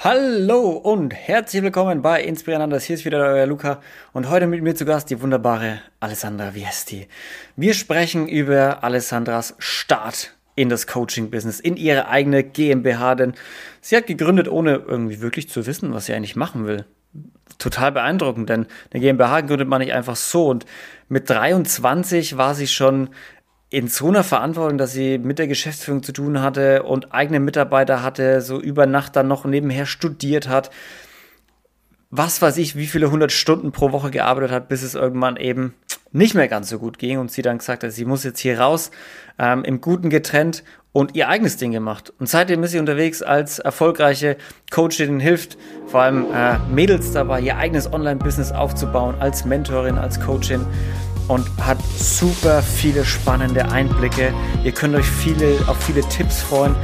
Hallo und herzlich willkommen bei Inspirierendes. Hier ist wieder euer Luca und heute mit mir zu Gast die wunderbare Alessandra Viesti. Wir sprechen über Alessandras Start in das Coaching-Business, in ihre eigene GmbH, denn sie hat gegründet, ohne irgendwie wirklich zu wissen, was sie eigentlich machen will. Total beeindruckend, denn eine GmbH gründet man nicht einfach so und mit 23 war sie schon in so einer Verantwortung, dass sie mit der Geschäftsführung zu tun hatte und eigene Mitarbeiter hatte, so über Nacht dann noch nebenher studiert hat, was weiß ich, wie viele hundert Stunden pro Woche gearbeitet hat, bis es irgendwann eben nicht mehr ganz so gut ging und sie dann gesagt hat, sie muss jetzt hier raus, ähm, im Guten getrennt und ihr eigenes Ding gemacht. Und seitdem ist sie unterwegs als erfolgreiche Coach, die ihnen hilft, vor allem äh, Mädels dabei, ihr eigenes Online-Business aufzubauen, als Mentorin, als Coachin und hat super viele spannende Einblicke. Ihr könnt euch viele, auf viele Tipps freuen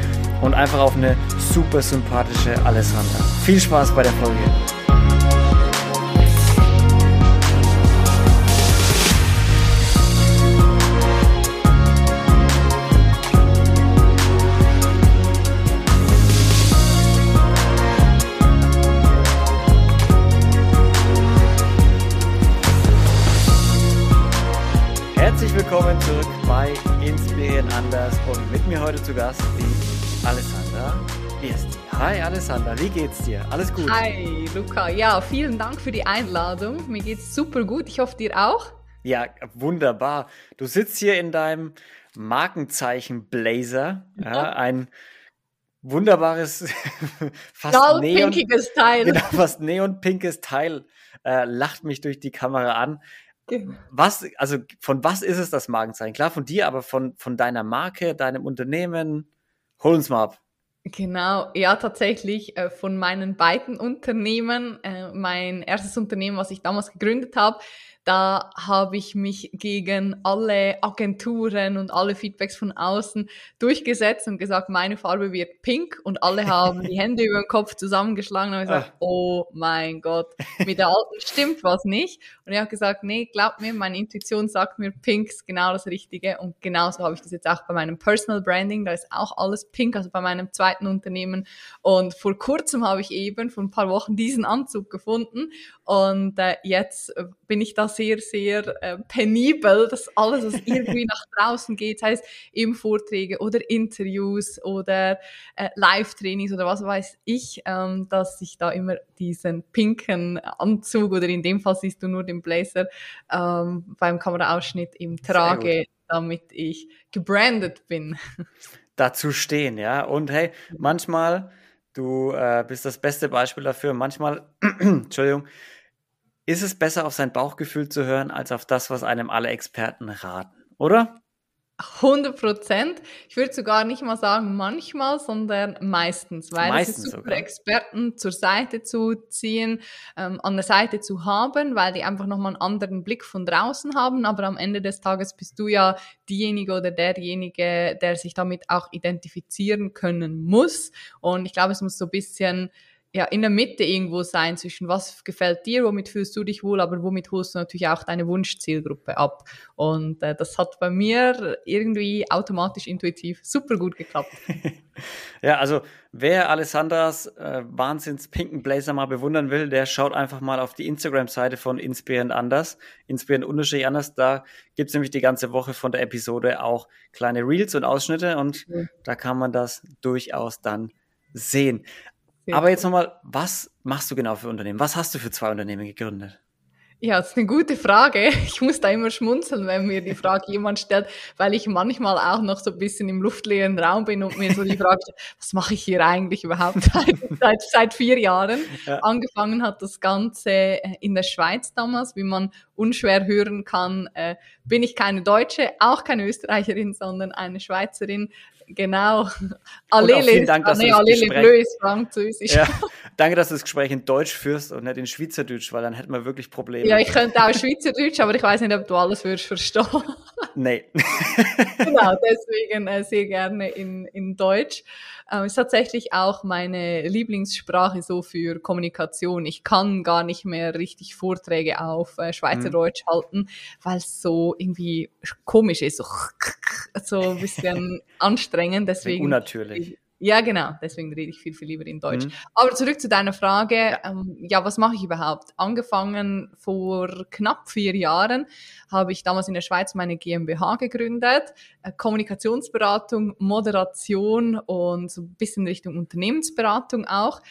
und einfach auf eine super sympathische Alessandra. Viel Spaß bei der Folge. Willkommen zurück bei Inspirieren anders und mit mir heute zu Gast die Alessandra Ersti. Hi Alessandra, wie geht's dir? Alles gut? Hi Luca, ja, vielen Dank für die Einladung. Mir geht's super gut. Ich hoffe dir auch. Ja, wunderbar. Du sitzt hier in deinem Markenzeichen Blazer, ja, ein wunderbares, fast neon, Teil. Genau, fast neonpinkes Teil äh, lacht mich durch die Kamera an. Was, also von was ist es das Markenzeichen? Klar von dir, aber von, von deiner Marke, deinem Unternehmen. Hol uns mal ab. Genau, ja, tatsächlich äh, von meinen beiden Unternehmen. Äh, mein erstes Unternehmen, was ich damals gegründet habe, da habe ich mich gegen alle Agenturen und alle Feedbacks von außen durchgesetzt und gesagt, meine Farbe wird pink und alle haben die Hände über den Kopf zusammengeschlagen und gesagt, ah. oh mein Gott, mit der alten stimmt was nicht. Und ich habe gesagt, nee, glaub mir, meine Intuition sagt mir, pink ist genau das Richtige und genauso habe ich das jetzt auch bei meinem Personal Branding, da ist auch alles pink, also bei meinem zweiten Unternehmen. Und vor kurzem habe ich eben, vor ein paar Wochen, diesen Anzug gefunden und äh, jetzt bin ich da sehr, sehr äh, penibel, dass alles, was irgendwie nach draußen geht, sei es eben Vorträge oder Interviews oder äh, Live-Trainings oder was weiß ich, ähm, dass ich da immer diesen pinken Anzug oder in dem Fall siehst du nur den Blazer ähm, beim Kameraausschnitt im trage, damit ich gebrandet bin. Dazu stehen, ja. Und hey, manchmal, du äh, bist das beste Beispiel dafür, manchmal, Entschuldigung, ist es besser, auf sein Bauchgefühl zu hören, als auf das, was einem alle Experten raten, oder? 100 Prozent. Ich würde sogar nicht mal sagen manchmal, sondern meistens, weil meistens es ist super, sogar. Experten zur Seite zu ziehen, ähm, an der Seite zu haben, weil die einfach nochmal einen anderen Blick von draußen haben. Aber am Ende des Tages bist du ja diejenige oder derjenige, der sich damit auch identifizieren können muss. Und ich glaube, es muss so ein bisschen ja, in der Mitte irgendwo sein zwischen was gefällt dir, womit fühlst du dich wohl, aber womit holst du natürlich auch deine Wunschzielgruppe ab. Und äh, das hat bei mir irgendwie automatisch intuitiv super gut geklappt. ja, also wer Alessandras äh, wahnsinns pinken Blazer mal bewundern will, der schaut einfach mal auf die Instagram-Seite von Inspirierend Anders, Inspirierend Unterschied Anders. Da gibt's nämlich die ganze Woche von der Episode auch kleine Reels und Ausschnitte und mhm. da kann man das durchaus dann sehen. Aber jetzt nochmal, was machst du genau für Unternehmen? Was hast du für zwei Unternehmen gegründet? Ja, das ist eine gute Frage. Ich muss da immer schmunzeln, wenn mir die Frage jemand stellt, weil ich manchmal auch noch so ein bisschen im luftleeren Raum bin und mir so die Frage, was mache ich hier eigentlich überhaupt seit, seit, seit vier Jahren? Ja. Angefangen hat das Ganze äh, in der Schweiz damals, wie man unschwer hören kann, äh, bin ich keine Deutsche, auch keine Österreicherin, sondern eine Schweizerin, Genau. Allele vielen Dank, dass ah, nee, du das Gespräch, bleu ist Französisch. Ja, danke, dass du das Gespräch in Deutsch führst und nicht in Schweizerdeutsch, weil dann hätten wir wirklich Probleme. Ja, ich könnte auch Schweizerdeutsch, aber ich weiß nicht, ob du alles würdest verstehen. Nee. genau, deswegen äh, sehr gerne in, in Deutsch. Ähm, ist tatsächlich auch meine Lieblingssprache so für Kommunikation. Ich kann gar nicht mehr richtig Vorträge auf äh, Schweizerdeutsch mhm. halten, weil es so irgendwie komisch ist, so, so ein bisschen anstrengend. Deswegen unnatürlich. Ja, genau. Deswegen rede ich viel, viel lieber in Deutsch. Mhm. Aber zurück zu deiner Frage. Ja, ähm, ja was mache ich überhaupt? Angefangen vor knapp vier Jahren habe ich damals in der Schweiz meine GmbH gegründet. Äh, Kommunikationsberatung, Moderation und so ein bisschen Richtung Unternehmensberatung auch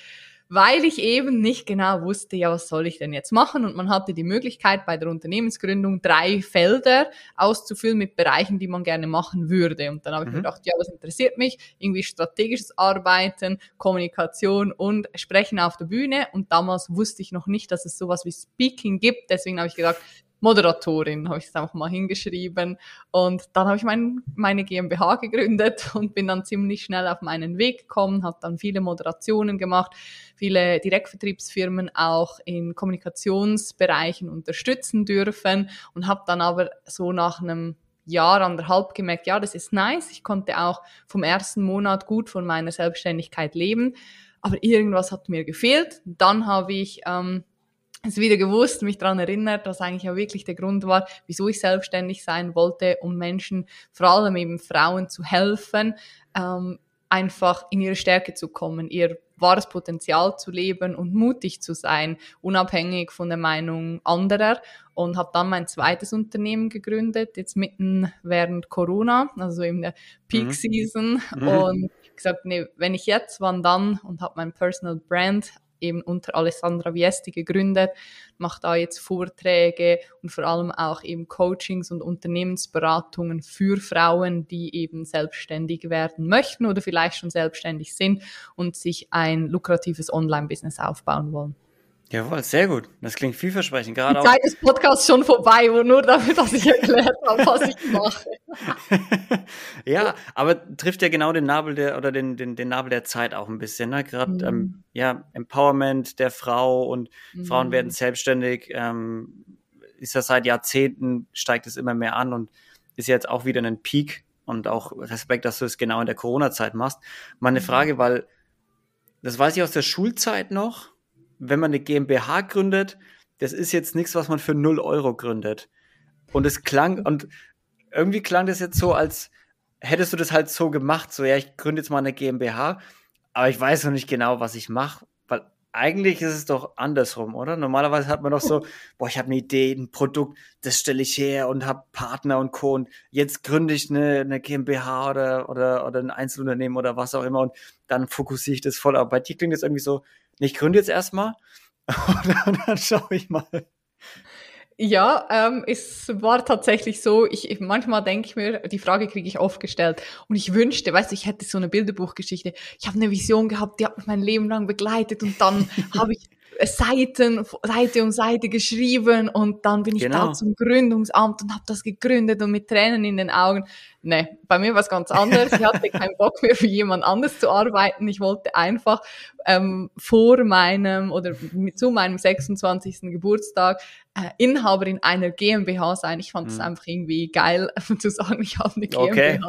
weil ich eben nicht genau wusste, ja, was soll ich denn jetzt machen? Und man hatte die Möglichkeit bei der Unternehmensgründung drei Felder auszufüllen mit Bereichen, die man gerne machen würde. Und dann habe ich mhm. mir gedacht, ja, was interessiert mich? Irgendwie strategisches Arbeiten, Kommunikation und Sprechen auf der Bühne. Und damals wusste ich noch nicht, dass es sowas wie Speaking gibt. Deswegen habe ich gedacht, Moderatorin, habe ich es einfach mal hingeschrieben. Und dann habe ich mein, meine GmbH gegründet und bin dann ziemlich schnell auf meinen Weg gekommen, habe dann viele Moderationen gemacht, viele Direktvertriebsfirmen auch in Kommunikationsbereichen unterstützen dürfen und habe dann aber so nach einem Jahr, anderthalb gemerkt, ja, das ist nice. Ich konnte auch vom ersten Monat gut von meiner Selbstständigkeit leben. Aber irgendwas hat mir gefehlt. Dann habe ich ähm, es wieder gewusst, mich daran erinnert, was eigentlich ja wirklich der Grund war, wieso ich selbstständig sein wollte, um Menschen, vor allem eben Frauen, zu helfen, ähm, einfach in ihre Stärke zu kommen, ihr wahres Potenzial zu leben und mutig zu sein, unabhängig von der Meinung anderer. Und habe dann mein zweites Unternehmen gegründet, jetzt mitten während Corona, also in der Peak mhm. Season. Mhm. Und gesagt, nee, wenn ich jetzt, wann dann? Und habe mein Personal Brand eben unter Alessandra Viesti gegründet, macht da jetzt Vorträge und vor allem auch eben Coachings und Unternehmensberatungen für Frauen, die eben selbstständig werden möchten oder vielleicht schon selbstständig sind und sich ein lukratives Online-Business aufbauen wollen. Jawohl, sehr gut. Das klingt vielversprechend. Gerade Die Zeit des Podcasts schon vorbei, nur damit, dass ich erklärt habe, was ich mache. ja, aber trifft ja genau den Nabel der oder den, den, den Nabel der Zeit auch ein bisschen. Ne? Gerade mhm. ähm, ja, Empowerment der Frau und mhm. Frauen werden selbstständig. Ähm, ist ja seit Jahrzehnten, steigt es immer mehr an und ist jetzt auch wieder ein Peak und auch Respekt, dass du es genau in der Corona-Zeit machst. Meine mhm. Frage, weil das weiß ich aus der Schulzeit noch wenn man eine GmbH gründet, das ist jetzt nichts, was man für 0 Euro gründet. Und es klang, und irgendwie klang das jetzt so, als hättest du das halt so gemacht, so, ja, ich gründe jetzt mal eine GmbH, aber ich weiß noch nicht genau, was ich mache, eigentlich ist es doch andersrum, oder? Normalerweise hat man doch so, boah, ich habe eine Idee, ein Produkt, das stelle ich her und habe Partner und Co. Und jetzt gründe ich eine, eine GmbH oder, oder, oder ein Einzelunternehmen oder was auch immer und dann fokussiere ich das voll. Aber bei dir klingt das irgendwie so, ich gründe jetzt erstmal und dann schaue ich mal. Ja, ähm, es war tatsächlich so, ich, manchmal denke ich mir, die Frage kriege ich oft gestellt und ich wünschte, weißt du, ich hätte so eine Bilderbuchgeschichte, ich habe eine Vision gehabt, die hat mich mein Leben lang begleitet und dann habe ich Seiten, Seite um Seite geschrieben und dann bin ich genau. da zum Gründungsamt und habe das gegründet und mit Tränen in den Augen. Nee, bei mir war es ganz anders. Ich hatte keinen Bock mehr für jemand anderes zu arbeiten. Ich wollte einfach ähm, vor meinem oder zu meinem 26. Geburtstag äh, Inhaberin einer GmbH sein. Ich fand es mhm. einfach irgendwie geil zu sagen, ich habe eine GmbH. Okay.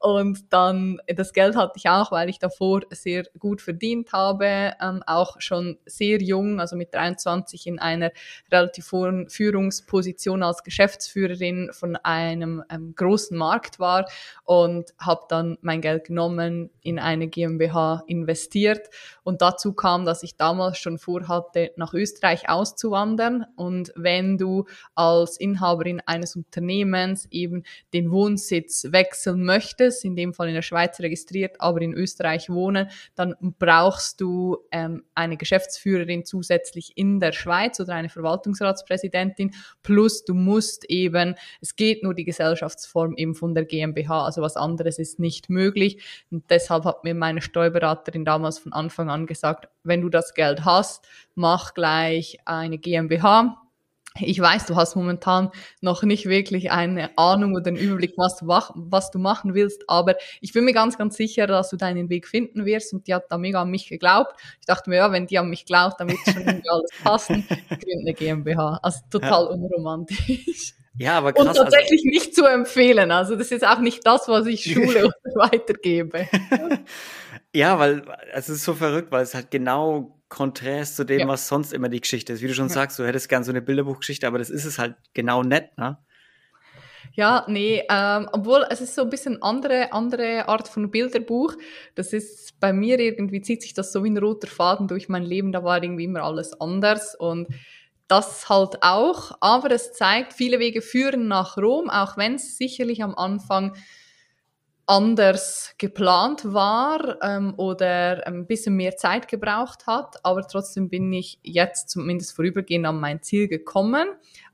Und dann, das Geld hatte ich auch, weil ich davor sehr gut verdient habe, ähm, auch schon sehr jung, also mit 23 in einer relativ hohen Führungsposition als Geschäftsführerin von einem ähm, großen Markt war und habe dann mein Geld genommen, in eine GmbH investiert. Und dazu kam, dass ich damals schon vorhatte, nach Österreich auszuwandern. Und wenn du als Inhaberin eines Unternehmens eben den Wohnsitz wechseln möchtest, in dem Fall in der Schweiz registriert, aber in Österreich wohnen, dann brauchst du ähm, eine Geschäftsführerin zusätzlich in der Schweiz oder eine Verwaltungsratspräsidentin. Plus du musst eben, es geht nur die Gesellschaftsform eben von der GmbH, also was anderes ist nicht möglich. Und deshalb hat mir meine Steuerberaterin damals von Anfang an gesagt, wenn du das Geld hast, mach gleich eine GmbH. Ich weiß, du hast momentan noch nicht wirklich eine Ahnung oder einen Überblick, was du, was du machen willst, aber ich bin mir ganz, ganz sicher, dass du deinen Weg finden wirst und die hat da mega an mich geglaubt. Ich dachte mir, ja, wenn die an mich glaubt, dann wird schon irgendwie alles passen. Ich gründe eine GmbH. Also total ja. unromantisch. Ja, aber krass. Und tatsächlich also, nicht zu empfehlen. Also das ist auch nicht das, was ich Schule weitergebe. ja, weil es ist so verrückt, weil es halt genau konträr zu dem, ja. was sonst immer die Geschichte ist. Wie du schon ja. sagst, du hättest gern so eine Bilderbuchgeschichte, aber das ist es halt genau nett, ne? Ja, nee, ähm, obwohl es ist so ein bisschen andere, andere Art von Bilderbuch. Das ist bei mir irgendwie zieht sich das so wie ein roter Faden durch mein Leben. Da war irgendwie immer alles anders und das halt auch. Aber es zeigt, viele Wege führen nach Rom, auch wenn es sicherlich am Anfang anders geplant war ähm, oder ein bisschen mehr Zeit gebraucht hat. Aber trotzdem bin ich jetzt zumindest vorübergehend an mein Ziel gekommen.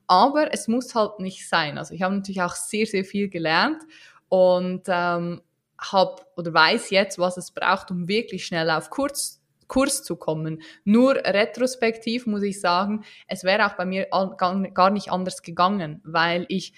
Aber es muss halt nicht sein. Also ich habe natürlich auch sehr, sehr viel gelernt und ähm, habe oder weiß jetzt, was es braucht, um wirklich schnell auf Kurs, Kurs zu kommen. Nur retrospektiv muss ich sagen, es wäre auch bei mir gar nicht anders gegangen, weil ich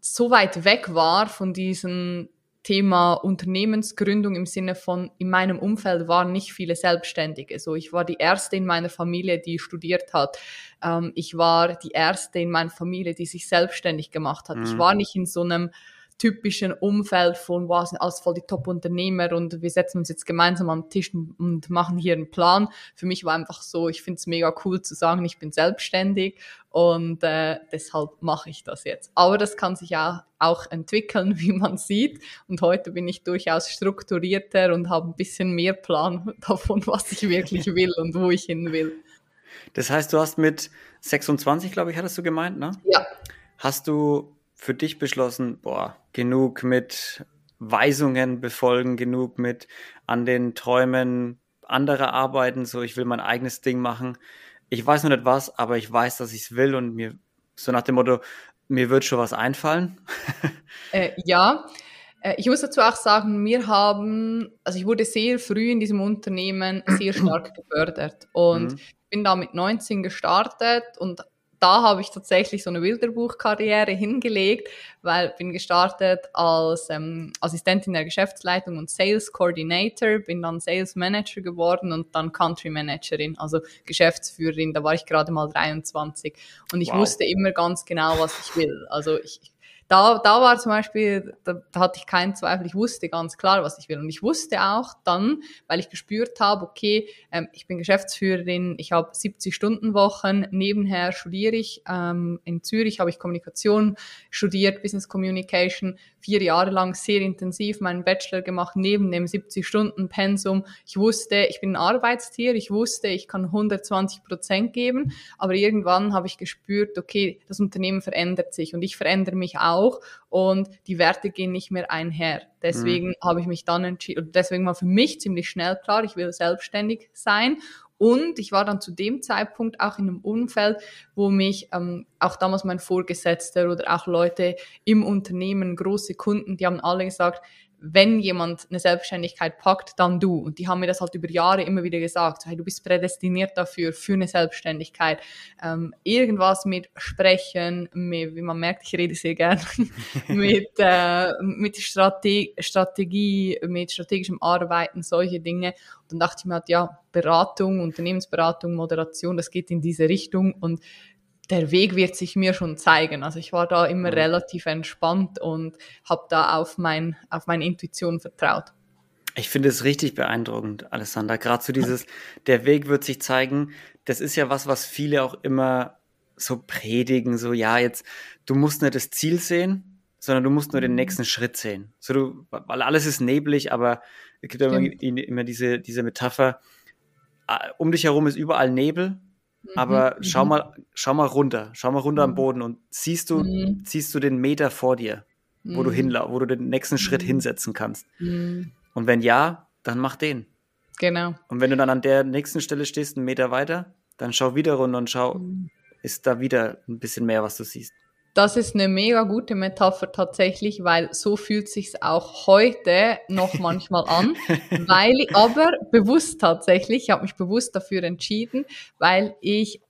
so weit weg war von diesem Thema Unternehmensgründung im Sinne von, in meinem Umfeld waren nicht viele Selbstständige. So, ich war die erste in meiner Familie, die studiert hat. Ähm, ich war die erste in meiner Familie, die sich selbstständig gemacht hat. Mhm. Ich war nicht in so einem typischen Umfeld von, wow, sind alles voll die Top-Unternehmer und wir setzen uns jetzt gemeinsam am Tisch und machen hier einen Plan. Für mich war einfach so, ich finde es mega cool zu sagen, ich bin selbstständig und äh, deshalb mache ich das jetzt. Aber das kann sich auch, auch entwickeln, wie man sieht. Und heute bin ich durchaus strukturierter und habe ein bisschen mehr Plan davon, was ich wirklich will und wo ich hin will. Das heißt, du hast mit 26, glaube ich, hattest du gemeint, ne? Ja. Hast du für dich beschlossen, boah, genug mit Weisungen befolgen, genug mit an den Träumen anderer arbeiten, so ich will mein eigenes Ding machen. Ich weiß noch nicht was, aber ich weiß, dass ich es will und mir so nach dem Motto, mir wird schon was einfallen. äh, ja, äh, ich muss dazu auch sagen, wir haben, also ich wurde sehr früh in diesem Unternehmen sehr stark gefördert und mhm. bin da mit 19 gestartet und da habe ich tatsächlich so eine Bilderbuchkarriere hingelegt, weil bin gestartet als ähm, Assistentin der Geschäftsleitung und Sales Coordinator, bin dann Sales Manager geworden und dann Country Managerin, also Geschäftsführerin. Da war ich gerade mal 23 und ich wow. wusste immer ganz genau, was ich will. Also ich, da, da war zum Beispiel, da, da hatte ich keinen Zweifel, ich wusste ganz klar, was ich will. Und ich wusste auch dann, weil ich gespürt habe, okay, ähm, ich bin Geschäftsführerin, ich habe 70 Stunden Wochen, nebenher studiere ich, ähm, in Zürich habe ich Kommunikation studiert, Business Communication, vier Jahre lang sehr intensiv meinen Bachelor gemacht, neben dem 70 Stunden Pensum. Ich wusste, ich bin ein Arbeitstier, ich wusste, ich kann 120 Prozent geben, aber irgendwann habe ich gespürt, okay, das Unternehmen verändert sich und ich verändere mich auch auch und die Werte gehen nicht mehr einher. Deswegen mhm. habe ich mich dann entschieden, deswegen war für mich ziemlich schnell klar, ich will selbstständig sein und ich war dann zu dem Zeitpunkt auch in einem Umfeld, wo mich ähm, auch damals mein Vorgesetzter oder auch Leute im Unternehmen, große Kunden, die haben alle gesagt, wenn jemand eine Selbstständigkeit packt, dann du. Und die haben mir das halt über Jahre immer wieder gesagt. Hey, du bist prädestiniert dafür, für eine Selbstständigkeit. Ähm, irgendwas mit Sprechen, mit, wie man merkt, ich rede sehr gern, mit, äh, mit Strate Strategie, mit strategischem Arbeiten, solche Dinge. Und dann dachte ich mir halt, ja, Beratung, Unternehmensberatung, Moderation, das geht in diese Richtung. Und der Weg wird sich mir schon zeigen. Also ich war da immer mhm. relativ entspannt und habe da auf, mein, auf meine Intuition vertraut. Ich finde es richtig beeindruckend, Alessandra. Gerade so dieses, der Weg wird sich zeigen. Das ist ja was, was viele auch immer so predigen. So, ja, jetzt, du musst nicht das Ziel sehen, sondern du musst nur den mhm. nächsten Schritt sehen. So, du, weil alles ist neblig, aber es gibt immer, immer diese, diese Metapher, ah, um dich herum ist überall Nebel aber mhm. schau mal, schau mal runter, schau mal runter mhm. am Boden und siehst du, mhm. siehst du den Meter vor dir, wo du mhm. hinlaufst, wo du den nächsten Schritt mhm. hinsetzen kannst. Mhm. Und wenn ja, dann mach den. Genau. Und wenn du dann an der nächsten Stelle stehst, einen Meter weiter, dann schau wieder runter und schau, ist da wieder ein bisschen mehr, was du siehst. Das ist eine mega gute Metapher tatsächlich, weil so fühlt sich's auch heute noch manchmal an, weil ich aber bewusst tatsächlich, ich habe mich bewusst dafür entschieden, weil ich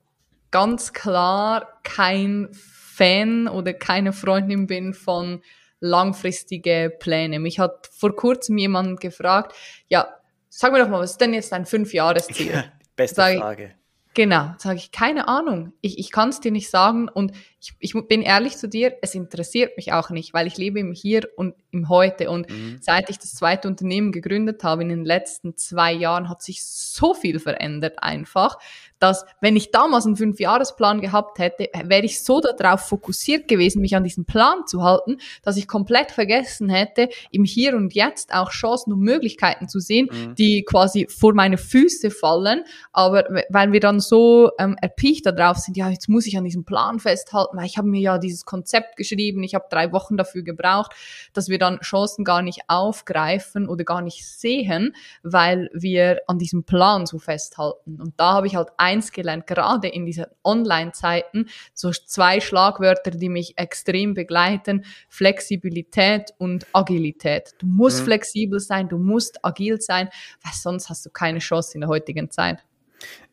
ganz klar kein Fan oder keine Freundin bin von langfristige Pläne. Mich hat vor kurzem jemand gefragt, ja, sag mir doch mal, was ist denn jetzt dein Fünfjahresziel? Ja, beste Frage. Genau, sage ich, keine Ahnung. Ich, ich kann es dir nicht sagen und ich, ich bin ehrlich zu dir, es interessiert mich auch nicht, weil ich lebe im Hier und im Heute. Und mhm. seit ich das zweite Unternehmen gegründet habe, in den letzten zwei Jahren, hat sich so viel verändert einfach, dass wenn ich damals einen Fünfjahresplan gehabt hätte, wäre ich so darauf fokussiert gewesen, mich an diesen Plan zu halten, dass ich komplett vergessen hätte, im Hier und Jetzt auch Chancen und Möglichkeiten zu sehen, mhm. die quasi vor meine Füße fallen. Aber weil wir dann so ähm, erpicht darauf sind, ja, jetzt muss ich an diesem Plan festhalten, weil ich habe mir ja dieses Konzept geschrieben, ich habe drei Wochen dafür gebraucht, dass wir dann Chancen gar nicht aufgreifen oder gar nicht sehen, weil wir an diesem Plan so festhalten. Und da habe ich halt eins gelernt, gerade in diesen Online-Zeiten, so zwei Schlagwörter, die mich extrem begleiten, Flexibilität und Agilität. Du musst mhm. flexibel sein, du musst agil sein, weil sonst hast du keine Chance in der heutigen Zeit.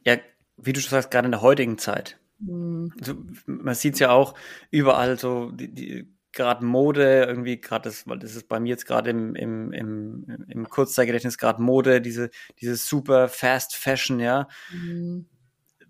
Ja, wie du schon sagst, gerade in der heutigen Zeit. Mhm. Also, man sieht es ja auch überall so, die, die gerade Mode, irgendwie gerade das, weil das ist bei mir jetzt gerade im, im, im, im Kurzzeitgedächtnis gerade Mode, diese, diese super Fast Fashion, ja. Mhm.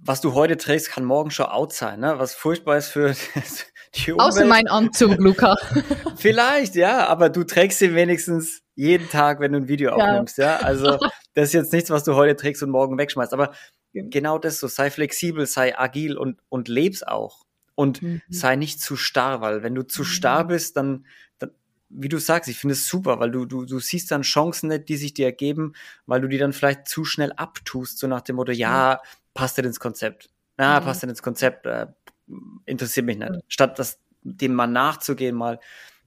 Was du heute trägst, kann morgen schon out sein, ne? Was furchtbar ist für die Umwelt. Außer mein Anzug, Luca. Vielleicht, ja, aber du trägst ihn wenigstens jeden Tag, wenn du ein Video ja. aufnimmst, ja. Also das ist jetzt nichts, was du heute trägst und morgen wegschmeißt. Aber genau das so, sei flexibel, sei agil und, und leb's auch und mhm. sei nicht zu starr, weil wenn du zu mhm. starr bist, dann, dann wie du sagst, ich finde es super, weil du, du, du siehst dann Chancen nicht, die sich dir ergeben, weil du die dann vielleicht zu schnell abtust, so nach dem Motto, ja, passt dir ins Konzept. Ja, passt dir ins Konzept, äh, interessiert mich nicht. Statt das, dem mal nachzugehen, mal,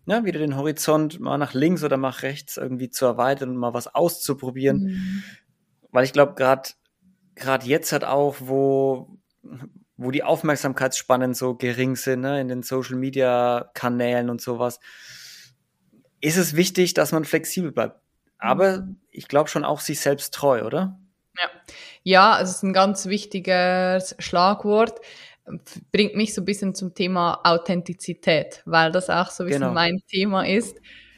ja, wieder den Horizont mal nach links oder nach rechts irgendwie zu erweitern und mal was auszuprobieren. Mhm. Weil ich glaube, gerade gerade jetzt hat auch, wo, wo die Aufmerksamkeitsspannen so gering sind, ne, in den Social Media Kanälen und sowas, ist es wichtig, dass man flexibel bleibt. Aber mhm. ich glaube schon auch sich selbst treu, oder? Ja, ja, es ist ein ganz wichtiges Schlagwort. Bringt mich so ein bisschen zum Thema Authentizität, weil das auch so ein bisschen genau. mein Thema ist.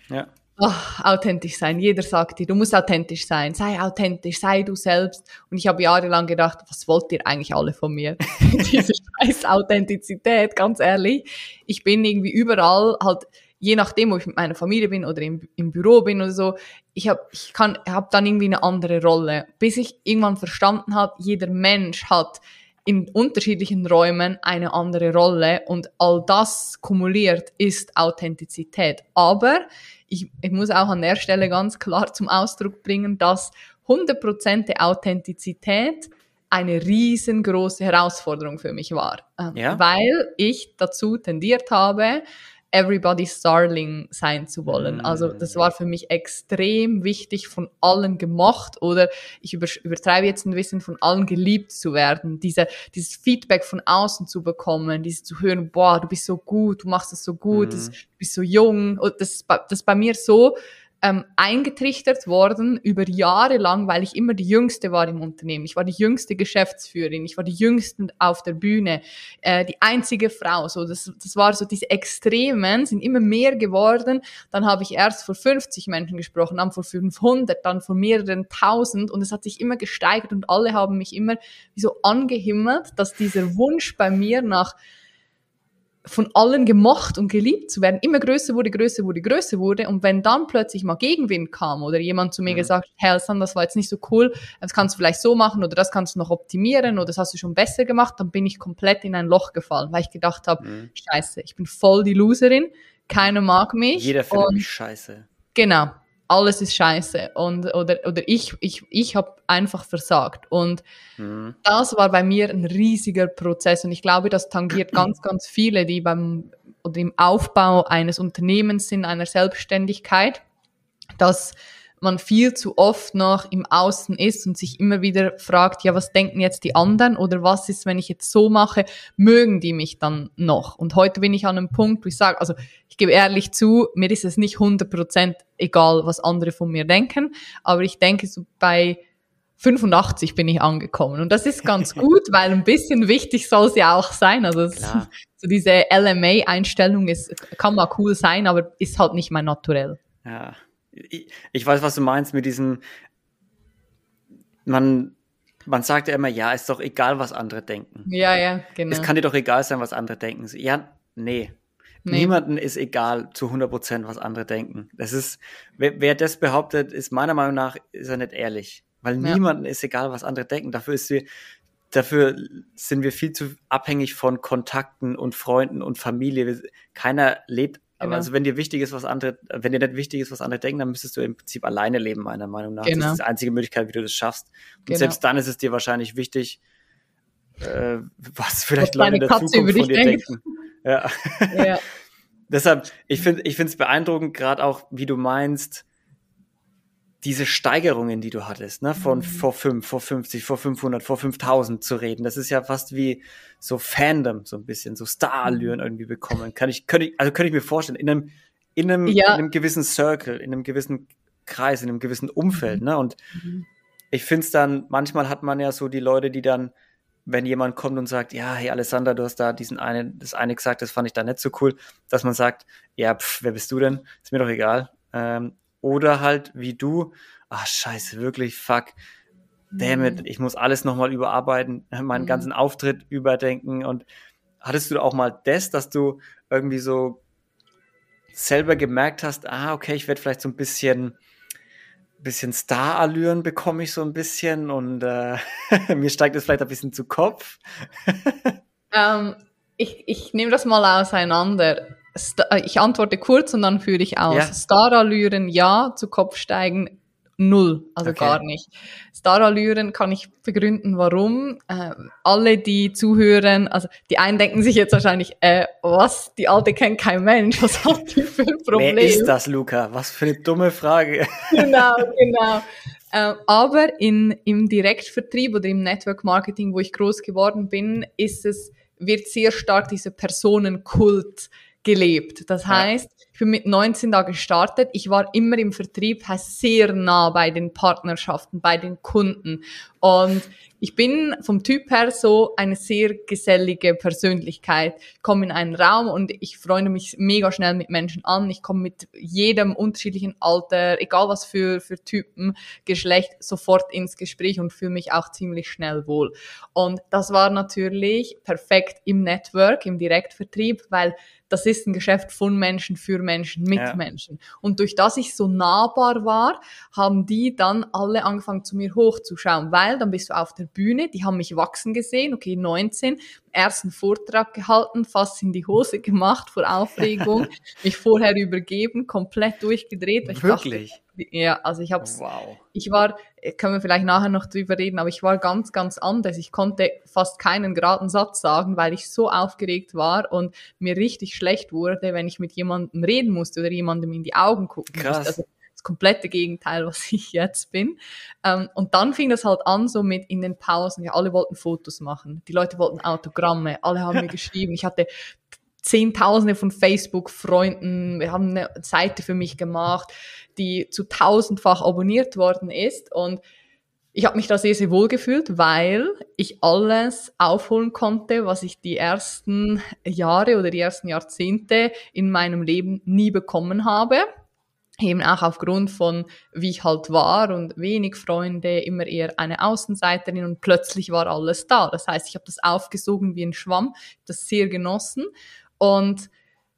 Ja oh, authentisch sein. Jeder sagt dir, du musst authentisch sein. Sei authentisch, sei du selbst. Und ich habe jahrelang gedacht, was wollt ihr eigentlich alle von mir? Diese scheiß Authentizität, ganz ehrlich. Ich bin irgendwie überall halt, je nachdem, wo ich mit meiner Familie bin oder im, im Büro bin oder so, ich habe ich kann, hab dann irgendwie eine andere Rolle. Bis ich irgendwann verstanden habe, jeder Mensch hat in unterschiedlichen Räumen eine andere Rolle und all das kumuliert ist Authentizität. Aber ich, ich muss auch an der Stelle ganz klar zum Ausdruck bringen, dass 100% Authentizität eine riesengroße Herausforderung für mich war, ähm, ja. weil ich dazu tendiert habe, Everybody's Darling sein zu wollen. Also das war für mich extrem wichtig, von allen gemocht oder ich übertreibe jetzt ein bisschen, von allen geliebt zu werden. Diese, dieses Feedback von außen zu bekommen, dieses zu hören, boah, du bist so gut, du machst es so gut, mhm. du bist so jung. Und das, das ist bei mir so, ähm, eingetrichtert worden über Jahre lang, weil ich immer die Jüngste war im Unternehmen. Ich war die jüngste Geschäftsführerin, ich war die Jüngste auf der Bühne, äh, die einzige Frau. So, das, das war so diese Extremen sind immer mehr geworden. Dann habe ich erst vor 50 Menschen gesprochen, dann vor 500, dann vor mehreren tausend und es hat sich immer gesteigert und alle haben mich immer so angehimmelt, dass dieser Wunsch bei mir nach von allen gemocht und geliebt zu werden, immer größer wurde, größer wurde, größer wurde. Und wenn dann plötzlich mal Gegenwind kam oder jemand zu mir mhm. gesagt, hey, Sam, das war jetzt nicht so cool, das kannst du vielleicht so machen oder das kannst du noch optimieren oder das hast du schon besser gemacht, dann bin ich komplett in ein Loch gefallen, weil ich gedacht habe, mhm. scheiße, ich bin voll die Loserin, keiner mag mich. Jeder findet mich scheiße. Genau alles ist scheiße. Und oder oder ich ich ich habe einfach versagt. Und mhm. das war bei mir ein riesiger Prozess. Und ich glaube, das tangiert ganz ganz viele, die beim oder im Aufbau eines Unternehmens sind, einer Selbstständigkeit, dass man viel zu oft noch im Außen ist und sich immer wieder fragt, ja, was denken jetzt die anderen? Oder was ist, wenn ich jetzt so mache, mögen die mich dann noch? Und heute bin ich an einem Punkt, wo ich sage, also gebe ehrlich zu, mir ist es nicht 100% egal, was andere von mir denken, aber ich denke so bei 85 bin ich angekommen und das ist ganz gut, weil ein bisschen wichtig soll es ja auch sein. Also es, so diese LMA-Einstellung ist kann mal cool sein, aber ist halt nicht mein Naturell. Ja, ich, ich weiß, was du meinst mit diesem, man, man sagt ja immer, ja, ist doch egal, was andere denken. Ja, ja, genau. Es kann dir doch egal sein, was andere denken. Ja, nee. Nee. Niemanden ist egal zu 100 Prozent, was andere denken. Das ist, wer, wer, das behauptet, ist meiner Meinung nach, ist er nicht ehrlich. Weil ja. niemanden ist egal, was andere denken. Dafür ist sie, dafür sind wir viel zu abhängig von Kontakten und Freunden und Familie. Keiner lebt, genau. also wenn dir wichtig ist, was andere, wenn dir nicht wichtig ist, was andere denken, dann müsstest du im Prinzip alleine leben, meiner Meinung nach. Genau. Das ist die einzige Möglichkeit, wie du das schaffst. Und genau. selbst dann ist es dir wahrscheinlich wichtig, äh, was vielleicht was Leute in der Katze Zukunft von dir denkt. denken. Ja. ja. Deshalb, ich finde ich finde es beeindruckend, gerade auch, wie du meinst, diese Steigerungen, die du hattest, ne, von mhm. vor fünf, vor 50, vor 500, vor 5000 zu reden, das ist ja fast wie so Fandom, so ein bisschen, so Starallüren mhm. irgendwie bekommen. Kann ich, könnte ich, also könnte ich mir vorstellen, in einem, in einem, ja. in einem gewissen Circle, in einem gewissen Kreis, in einem gewissen Umfeld, mhm. ne, und mhm. ich finde es dann, manchmal hat man ja so die Leute, die dann, wenn jemand kommt und sagt, ja, hey Alessandra, du hast da diesen einen, das eine gesagt, das fand ich da nicht so cool, dass man sagt, ja, pff, wer bist du denn? Ist mir doch egal. Ähm, oder halt wie du, ach scheiße, wirklich, fuck, damn it, mhm. ich muss alles nochmal überarbeiten, meinen mhm. ganzen Auftritt überdenken. Und hattest du auch mal das, dass du irgendwie so selber gemerkt hast, ah, okay, ich werde vielleicht so ein bisschen bisschen Star-Allüren bekomme ich so ein bisschen und äh, mir steigt es vielleicht ein bisschen zu Kopf. ähm, ich, ich nehme das mal auseinander. Äh, ich antworte kurz und dann führe ich aus. Ja. Starallüren ja, zu Kopf steigen null, also okay. gar nicht. Starallüren kann ich begründen, warum. Äh, alle, die zuhören, also die einen denken sich jetzt wahrscheinlich, äh, was, die Alte kennt kein Mensch, was hat die für ein Problem? Wer ist das, Luca? Was für eine dumme Frage. genau, genau. Äh, aber in, im Direktvertrieb oder im Network Marketing, wo ich groß geworden bin, ist es, wird sehr stark dieser Personenkult gelebt. Das heißt, ich bin mit 19 da gestartet. Ich war immer im Vertrieb, heißt sehr nah bei den Partnerschaften, bei den Kunden. Und ich bin vom Typ her so eine sehr gesellige Persönlichkeit. Ich komme in einen Raum und ich freunde mich mega schnell mit Menschen an. Ich komme mit jedem unterschiedlichen Alter, egal was für, für Typen, Geschlecht, sofort ins Gespräch und fühle mich auch ziemlich schnell wohl. Und das war natürlich perfekt im Network, im Direktvertrieb, weil das ist ein Geschäft von Menschen für Menschen, mit ja. Menschen. Und durch das ich so nahbar war, haben die dann alle angefangen zu mir hochzuschauen, weil dann bist du auf der Bühne, die haben mich wachsen gesehen, okay, 19, ersten Vortrag gehalten, fast in die Hose gemacht vor Aufregung, mich vorher übergeben, komplett durchgedreht. Wirklich? Dachte, ja, also ich hab's, wow. ich war, können wir vielleicht nachher noch drüber reden, aber ich war ganz, ganz anders. Ich konnte fast keinen geraden Satz sagen, weil ich so aufgeregt war und mir richtig schlecht wurde, wenn ich mit jemandem reden musste oder jemandem in die Augen gucken Krass. musste. Also das komplette Gegenteil, was ich jetzt bin. Ähm, und dann fing das halt an, so mit in den Pausen, ja, alle wollten Fotos machen, die Leute wollten Autogramme, alle haben mir geschrieben, ich hatte Zehntausende von Facebook-Freunden, wir haben eine Seite für mich gemacht, die zu tausendfach abonniert worden ist. Und ich habe mich da sehr, sehr wohl gefühlt, weil ich alles aufholen konnte, was ich die ersten Jahre oder die ersten Jahrzehnte in meinem Leben nie bekommen habe. Eben auch aufgrund von, wie ich halt war und wenig Freunde, immer eher eine Außenseiterin und plötzlich war alles da. Das heißt, ich habe das aufgesogen wie ein Schwamm, das sehr genossen und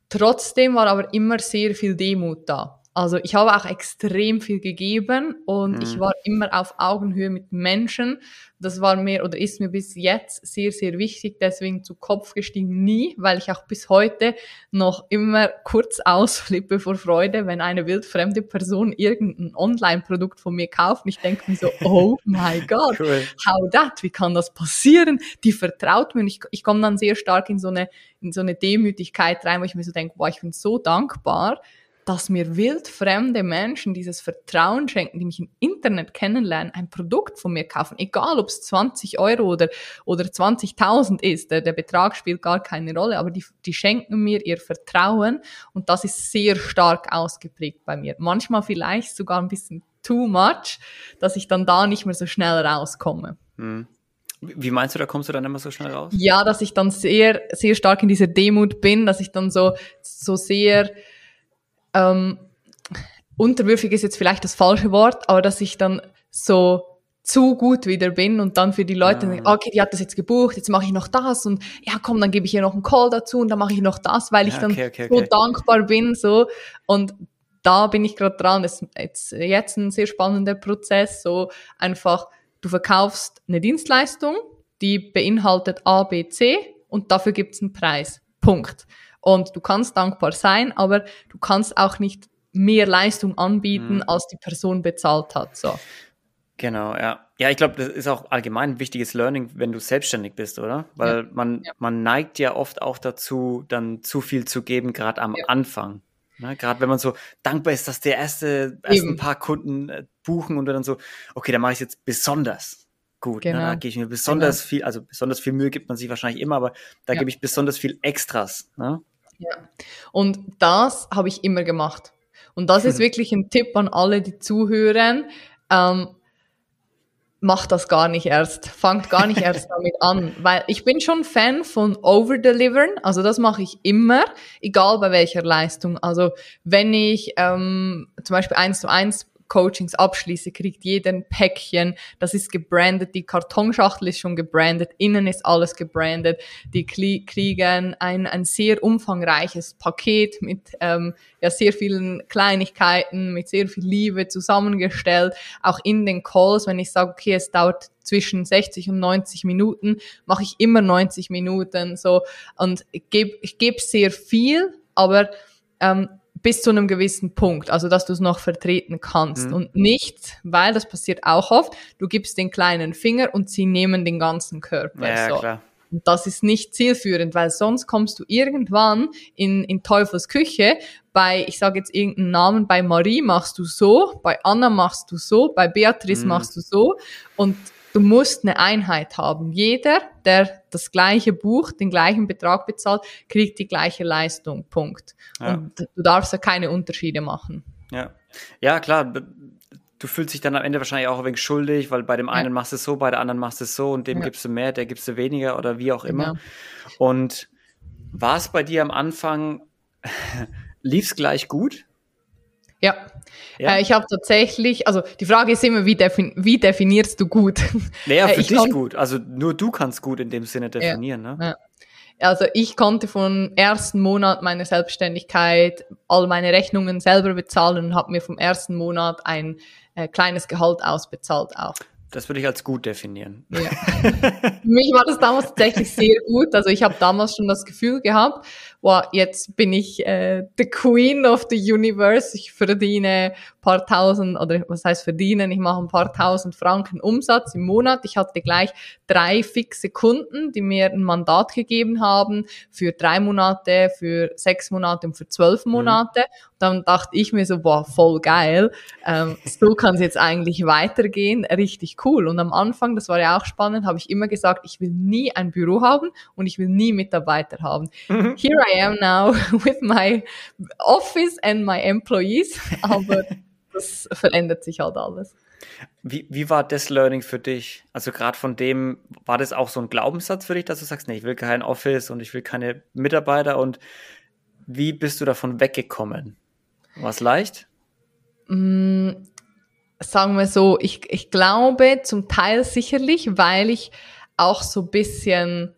trotzdem war aber immer sehr viel Demut da. Also ich habe auch extrem viel gegeben und mhm. ich war immer auf Augenhöhe mit Menschen. Das war mir oder ist mir bis jetzt sehr, sehr wichtig. Deswegen zu Kopf gestiegen nie, weil ich auch bis heute noch immer kurz ausflippe vor Freude, wenn eine wildfremde Person irgendein Online-Produkt von mir kauft. Und ich denke mir so, oh my God, cool. how that? Wie kann das passieren? Die vertraut mir und ich, ich komme dann sehr stark in so eine, in so eine Demütigkeit rein, wo ich mir so denke, boah, ich bin so dankbar dass mir wildfremde Menschen dieses Vertrauen schenken, die mich im Internet kennenlernen, ein Produkt von mir kaufen, egal ob es 20 Euro oder, oder 20.000 ist, der, der Betrag spielt gar keine Rolle, aber die, die schenken mir ihr Vertrauen und das ist sehr stark ausgeprägt bei mir. Manchmal vielleicht sogar ein bisschen too much, dass ich dann da nicht mehr so schnell rauskomme. Hm. Wie meinst du, da kommst du dann immer so schnell raus? Ja, dass ich dann sehr, sehr stark in dieser Demut bin, dass ich dann so, so sehr, ähm, unterwürfig ist jetzt vielleicht das falsche Wort, aber dass ich dann so zu gut wieder bin und dann für die Leute, ja. okay, die hat das jetzt gebucht, jetzt mache ich noch das und ja, komm, dann gebe ich ihr noch einen Call dazu und dann mache ich noch das, weil ich ja, okay, dann okay, okay. so dankbar bin, so und da bin ich gerade dran. Das ist jetzt, jetzt ein sehr spannender Prozess, so einfach, du verkaufst eine Dienstleistung, die beinhaltet A, B, C und dafür gibt's einen Preis. Punkt. Und du kannst dankbar sein, aber du kannst auch nicht mehr Leistung anbieten, mhm. als die Person bezahlt hat. So. Genau, ja. Ja, ich glaube, das ist auch allgemein ein wichtiges Learning, wenn du selbstständig bist, oder? Weil ja. Man, ja. man neigt ja oft auch dazu, dann zu viel zu geben, gerade am ja. Anfang. Ne? Gerade wenn man so dankbar ist, dass der erste, erst ein paar Kunden äh, buchen und dann so, okay, dann mache ich jetzt besonders gut. Genau. Ne? Da genau. gebe ich mir besonders genau. viel, also besonders viel Mühe gibt man sich wahrscheinlich immer, aber da gebe ich besonders viel Extras. Ne? Ja. Und das habe ich immer gemacht. Und das ist wirklich ein Tipp an alle, die zuhören. Ähm, macht das gar nicht erst, fangt gar nicht erst damit an, weil ich bin schon Fan von Overdelivern, also das mache ich immer, egal bei welcher Leistung. Also wenn ich ähm, zum Beispiel eins zu eins Coachings abschließe, kriegt jeder ein Päckchen. Das ist gebrandet. Die Kartonschachtel ist schon gebrandet. Innen ist alles gebrandet. Die kriegen ein, ein sehr umfangreiches Paket mit ähm, ja, sehr vielen Kleinigkeiten, mit sehr viel Liebe zusammengestellt. Auch in den Calls, wenn ich sage, okay, es dauert zwischen 60 und 90 Minuten, mache ich immer 90 Minuten so und ich gebe ich geb sehr viel, aber ähm, bis zu einem gewissen Punkt, also dass du es noch vertreten kannst mhm. und nicht, weil das passiert auch oft, du gibst den kleinen Finger und sie nehmen den ganzen Körper. Ja, so. klar. Und das ist nicht zielführend, weil sonst kommst du irgendwann in, in Teufels Küche. Bei, ich sage jetzt irgendeinen Namen, bei Marie machst du so, bei Anna machst du so, bei Beatrice mhm. machst du so. Und du musst eine Einheit haben. Jeder, der das gleiche Buch, den gleichen Betrag bezahlt, kriegt die gleiche Leistung. Punkt. Ja. Und du darfst ja keine Unterschiede machen. Ja, ja klar. Du fühlst dich dann am Ende wahrscheinlich auch ein wenig schuldig, weil bei dem einen ja. machst du es so, bei der anderen machst du es so und dem ja. gibst du mehr, der gibst du weniger oder wie auch immer. Genau. Und war es bei dir am Anfang, lief es gleich gut? Ja, ja. Äh, ich habe tatsächlich, also die Frage ist immer, wie, defin wie definierst du gut? Naja, für äh, dich gut. Also nur du kannst gut in dem Sinne definieren. Ja, ne? Ja. Also ich konnte von ersten Monat meiner Selbstständigkeit all meine Rechnungen selber bezahlen und habe mir vom ersten Monat ein äh, kleines Gehalt ausbezahlt auch. Das würde ich als gut definieren. Ja. Für mich war das damals tatsächlich sehr gut. Also ich habe damals schon das Gefühl gehabt, wow, jetzt bin ich äh, the Queen of the Universe. Ich verdiene paar tausend, oder was heißt verdienen, ich mache ein paar tausend Franken Umsatz im Monat. Ich hatte gleich drei fixe Kunden, die mir ein Mandat gegeben haben für drei Monate, für sechs Monate und für zwölf mhm. Monate. Mhm. Dann dachte ich mir so, boah, voll geil. Ähm, so kann es jetzt eigentlich weitergehen. Richtig cool. Und am Anfang, das war ja auch spannend, habe ich immer gesagt, ich will nie ein Büro haben und ich will nie Mitarbeiter haben. Mhm. Here I am now with my office and my employees. Aber das verändert sich halt alles. Wie, wie war das Learning für dich? Also gerade von dem, war das auch so ein Glaubenssatz für dich, dass du sagst, nee, ich will kein Office und ich will keine Mitarbeiter und wie bist du davon weggekommen? War es leicht? Mm, sagen wir so, ich, ich glaube zum Teil sicherlich, weil ich auch so ein bisschen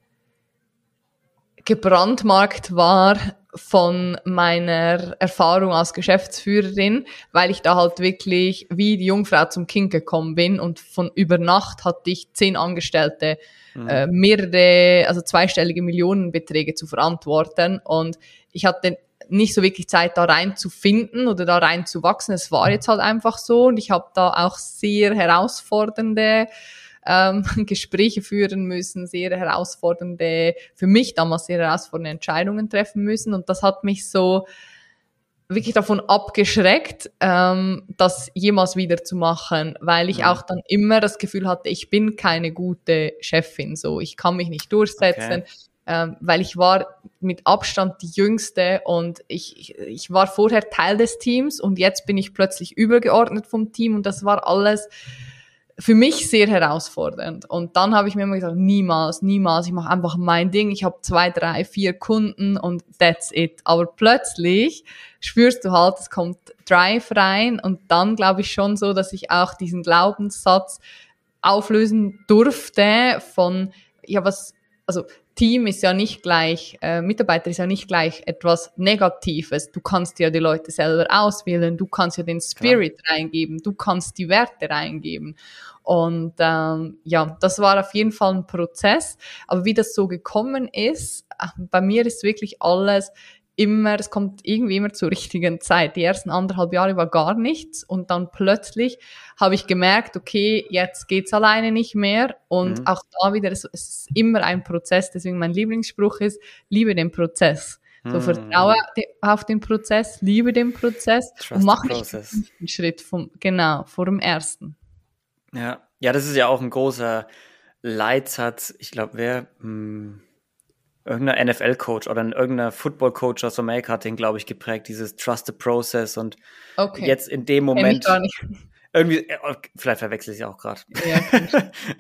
gebrandmarkt war von meiner Erfahrung als Geschäftsführerin, weil ich da halt wirklich wie die Jungfrau zum Kind gekommen bin und von über Nacht hatte ich zehn Angestellte, mhm. äh, mehrere, also zweistellige Millionenbeträge zu verantworten und ich hatte nicht so wirklich Zeit da reinzufinden oder da reinzuwachsen. Es war jetzt halt einfach so und ich habe da auch sehr herausfordernde ähm, Gespräche führen müssen, sehr herausfordernde, für mich damals sehr herausfordernde Entscheidungen treffen müssen. Und das hat mich so wirklich davon abgeschreckt, ähm, das jemals wieder zu machen, weil ich ja. auch dann immer das Gefühl hatte, ich bin keine gute Chefin, so ich kann mich nicht durchsetzen. Okay. Ähm, weil ich war mit Abstand die Jüngste und ich, ich, ich war vorher Teil des Teams und jetzt bin ich plötzlich übergeordnet vom Team und das war alles für mich sehr herausfordernd. Und dann habe ich mir immer gesagt, niemals, niemals, ich mache einfach mein Ding. Ich habe zwei, drei, vier Kunden und that's it. Aber plötzlich spürst du halt, es kommt Drive rein und dann glaube ich schon so, dass ich auch diesen Glaubenssatz auflösen durfte von, ja, was, also Team ist ja nicht gleich, äh, Mitarbeiter ist ja nicht gleich etwas Negatives. Du kannst ja die Leute selber auswählen, du kannst ja den Spirit Klar. reingeben, du kannst die Werte reingeben. Und ähm, ja, das war auf jeden Fall ein Prozess. Aber wie das so gekommen ist, äh, bei mir ist wirklich alles immer, es kommt irgendwie immer zur richtigen Zeit. Die ersten anderthalb Jahre war gar nichts und dann plötzlich habe ich gemerkt, okay, jetzt geht's alleine nicht mehr und mhm. auch da wieder, es, es, ist immer ein Prozess. Deswegen mein Lieblingsspruch ist, liebe den Prozess. So mhm. vertraue auf den Prozess, liebe den Prozess Trust und mach nicht den Schritt vom, genau, vor dem ersten. Ja, ja, das ist ja auch ein großer Leitsatz. Ich glaube, wer, hm, irgendein NFL-Coach oder irgendein Football-Coach aus Amerika hat den, glaube ich, geprägt, dieses Trust the Process und okay. jetzt in dem Moment. Irgendwie, äh, vielleicht verwechsel ich es auch gerade. Ja,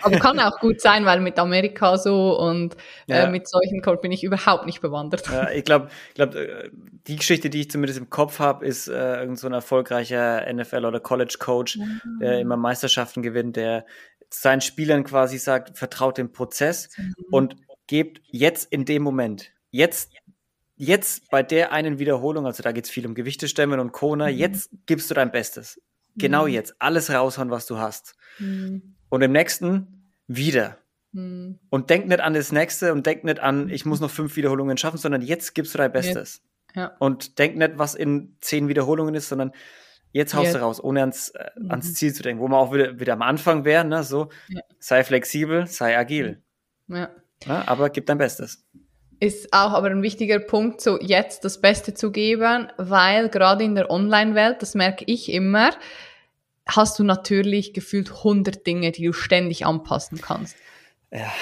aber kann auch gut sein, weil mit Amerika so und äh, ja. äh, mit solchen Code bin ich überhaupt nicht bewandert. Ja, ich glaube, glaub, äh, die Geschichte, die ich zumindest im Kopf habe, ist äh, irgend so ein erfolgreicher NFL- oder College-Coach, mhm. der immer Meisterschaften gewinnt, der seinen Spielern quasi sagt, vertraut dem Prozess mhm. und gebt jetzt in dem Moment, jetzt, jetzt bei der einen Wiederholung, also da geht es viel um Gewichtestemmen und Kona, mhm. jetzt gibst du dein Bestes. Genau mhm. jetzt. Alles raushauen, was du hast. Mhm. Und im nächsten wieder. Mhm. Und denk nicht an das nächste und denk nicht an, ich muss noch fünf Wiederholungen schaffen, sondern jetzt gibst du dein Bestes. Ja. Und denk nicht, was in zehn Wiederholungen ist, sondern jetzt haust ja. du raus, ohne ans, äh, ans mhm. Ziel zu denken. Wo man auch wieder, wieder am Anfang wäre, ne? so, ja. sei flexibel, sei agil. Ja. Ja, aber gib dein Bestes. Ist auch aber ein wichtiger Punkt, so jetzt das Beste zu geben, weil gerade in der Online-Welt, das merke ich immer, hast du natürlich gefühlt 100 Dinge, die du ständig anpassen kannst. Ja.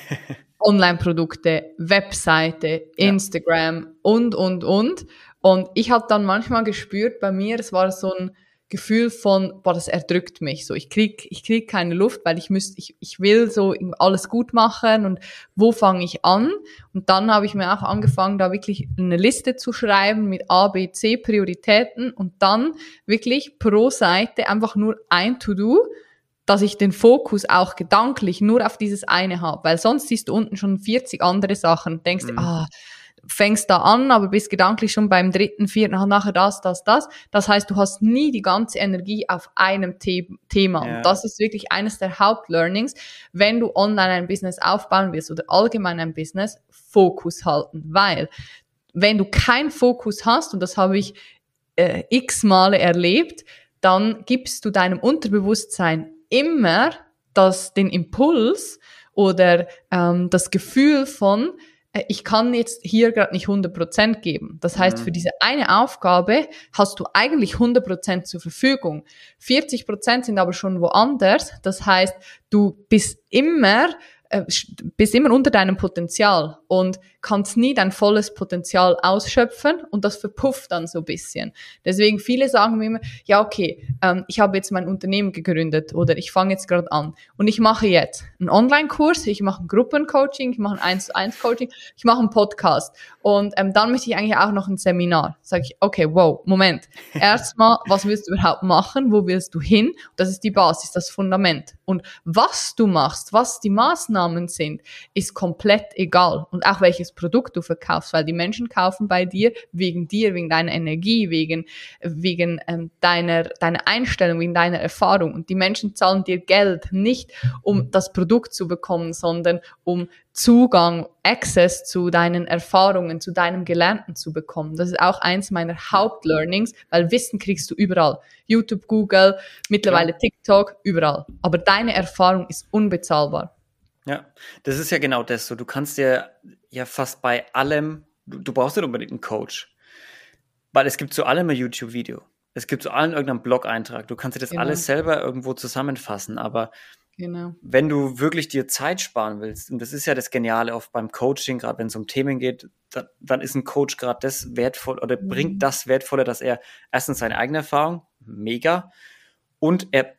Online-Produkte, Webseite, Instagram ja. und, und, und. Und ich habe dann manchmal gespürt bei mir, es war so ein Gefühl von, boah, das erdrückt mich so. Ich krieg, ich krieg keine Luft, weil ich müsste, ich, ich will so alles gut machen und wo fange ich an? Und dann habe ich mir auch angefangen, da wirklich eine Liste zu schreiben mit A, B, C Prioritäten und dann wirklich pro Seite einfach nur ein To-Do, dass ich den Fokus auch gedanklich nur auf dieses eine habe, weil sonst siehst du unten schon 40 andere Sachen und denkst, mhm. ah, fängst da an, aber bist gedanklich schon beim dritten, vierten, nachher das, das, das. Das heißt, du hast nie die ganze Energie auf einem The Thema. Ja. Und das ist wirklich eines der Hauptlearnings, wenn du online ein Business aufbauen willst oder allgemein ein Business, Fokus halten. Weil, wenn du keinen Fokus hast, und das habe ich äh, x Male erlebt, dann gibst du deinem Unterbewusstsein immer das, den Impuls oder ähm, das Gefühl von, ich kann jetzt hier gerade nicht 100% geben. Das heißt, mhm. für diese eine Aufgabe hast du eigentlich 100% zur Verfügung. 40% sind aber schon woanders. Das heißt, du bist immer äh, bist immer unter deinem Potenzial und kannst nie dein volles Potenzial ausschöpfen und das verpufft dann so ein bisschen. Deswegen viele sagen mir immer, ja okay, ähm, ich habe jetzt mein Unternehmen gegründet oder ich fange jetzt gerade an und ich mache jetzt einen Online-Kurs, ich mache ein Gruppencoaching, ich mache ein 1 zu 1 Coaching, ich mache einen Podcast und ähm, dann möchte ich eigentlich auch noch ein Seminar. Sage ich, okay, wow, Moment. Erstmal, was willst du überhaupt machen? Wo willst du hin? Das ist die Basis, das Fundament. Und was du machst, was die Maßnahmen sind, ist komplett egal. Und auch welches Produkt du verkaufst, weil die Menschen kaufen bei dir wegen dir, wegen deiner Energie, wegen, wegen ähm, deiner, deiner Einstellung, wegen deiner Erfahrung. Und die Menschen zahlen dir Geld nicht, um das Produkt zu bekommen, sondern um Zugang, Access zu deinen Erfahrungen, zu deinem Gelernten zu bekommen. Das ist auch eins meiner Hauptlearnings, weil Wissen kriegst du überall. YouTube, Google, mittlerweile ja. TikTok, überall. Aber deine Erfahrung ist unbezahlbar. Ja, das ist ja genau das so. Du kannst dir ja fast bei allem, du, du brauchst nicht unbedingt einen Coach. Weil es gibt zu allem ein YouTube-Video. Es gibt zu allem irgendeinen Blog-Eintrag. Du kannst dir das genau. alles selber irgendwo zusammenfassen, aber Genau. Wenn du wirklich dir Zeit sparen willst, und das ist ja das Geniale oft beim Coaching, gerade wenn es um Themen geht, dann, dann ist ein Coach gerade das wertvoll oder mhm. bringt das Wertvolle, dass er erstens seine eigene Erfahrung, mega, und er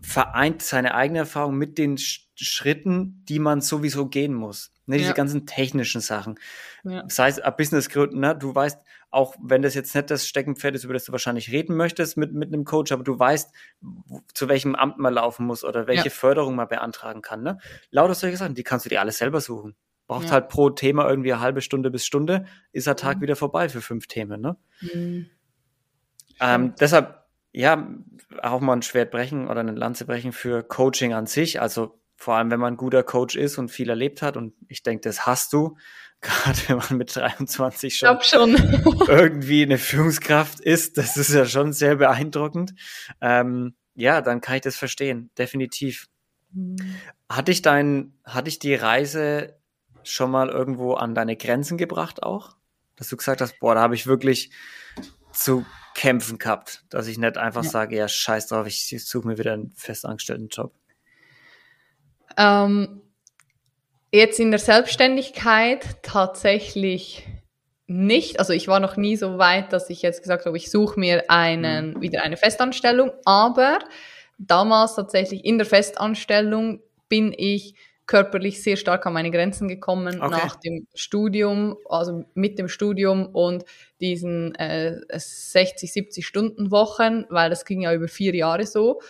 vereint seine eigene Erfahrung mit den Schritten, die man sowieso gehen muss. Ne, diese ja. ganzen technischen Sachen. Ja. Das heißt, ab Businessgründen, ne, du weißt, auch wenn das jetzt nicht das Steckenpferd ist, über das du wahrscheinlich reden möchtest mit, mit einem Coach, aber du weißt, zu welchem Amt man laufen muss oder welche ja. Förderung man beantragen kann. Ne? Lauter solche Sachen, die kannst du dir alles selber suchen. Braucht halt pro Thema irgendwie eine halbe Stunde bis Stunde, ist der Tag mhm. wieder vorbei für fünf Themen. Ne? Mhm. Ähm, deshalb ja, auch mal ein Schwert brechen oder eine Lanze brechen für Coaching an sich. Also vor allem, wenn man ein guter Coach ist und viel erlebt hat. Und ich denke, das hast du. Gerade wenn man mit 23 schon, schon. irgendwie eine Führungskraft ist, das ist ja schon sehr beeindruckend. Ähm, ja, dann kann ich das verstehen, definitiv. Mhm. Hat dich dein, hat dich die Reise schon mal irgendwo an deine Grenzen gebracht auch? Dass du gesagt hast, boah, da habe ich wirklich zu kämpfen gehabt, dass ich nicht einfach ja. sage, ja, scheiß drauf, ich suche mir wieder einen festangestellten Job. Ähm, jetzt in der Selbstständigkeit tatsächlich nicht. Also ich war noch nie so weit, dass ich jetzt gesagt habe, ich suche mir einen, mhm. wieder eine Festanstellung. Aber damals tatsächlich in der Festanstellung bin ich körperlich sehr stark an meine Grenzen gekommen okay. nach dem Studium, also mit dem Studium und diesen äh, 60, 70 Stunden Wochen, weil das ging ja über vier Jahre so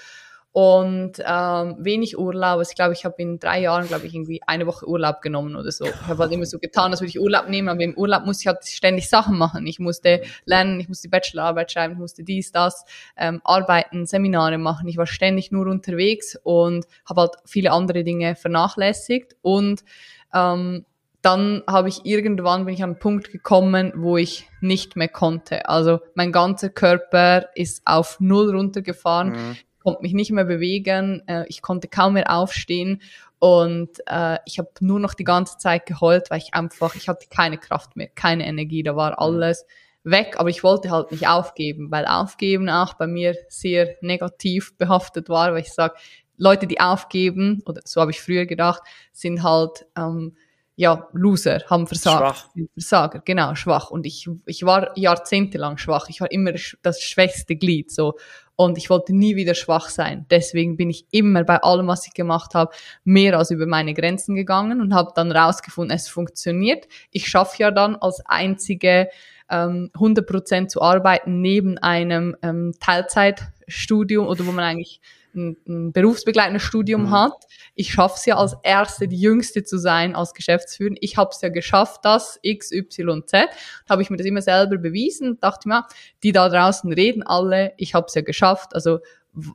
und ähm, wenig Urlaub. Also ich glaube, ich habe in drei Jahren, glaube ich, irgendwie eine Woche Urlaub genommen oder so. Ich habe halt immer so getan, als würde ich Urlaub nehmen, aber im Urlaub musste ich halt ständig Sachen machen. Ich musste lernen, ich musste Bachelorarbeit schreiben, ich musste dies, das, ähm, arbeiten, Seminare machen. Ich war ständig nur unterwegs und habe halt viele andere Dinge vernachlässigt und ähm, dann habe ich irgendwann bin ich an einen Punkt gekommen, wo ich nicht mehr konnte. Also mein ganzer Körper ist auf null runtergefahren. Mhm konnte mich nicht mehr bewegen, äh, ich konnte kaum mehr aufstehen und äh, ich habe nur noch die ganze Zeit geheult, weil ich einfach, ich hatte keine Kraft mehr, keine Energie, da war alles weg, aber ich wollte halt nicht aufgeben, weil aufgeben auch bei mir sehr negativ behaftet war, weil ich sage, Leute, die aufgeben, oder so habe ich früher gedacht, sind halt ähm, ja, Loser, haben versagt. Schwach. Versager, genau, schwach. Und ich, ich war jahrzehntelang schwach. Ich war immer das schwächste Glied, so. Und ich wollte nie wieder schwach sein. Deswegen bin ich immer bei allem, was ich gemacht habe, mehr als über meine Grenzen gegangen und habe dann rausgefunden, es funktioniert. Ich schaffe ja dann als einzige ähm, 100% zu arbeiten neben einem ähm, Teilzeitstudium oder wo man eigentlich ein, ein berufsbegleitendes Studium mhm. hat. Ich schaffe es ja als Erste, die Jüngste zu sein als Geschäftsführer. Ich habe es ja geschafft, das X, Y, Z. Habe ich mir das immer selber bewiesen. Dachte mir, die da draußen reden alle, ich habe es ja geschafft. Also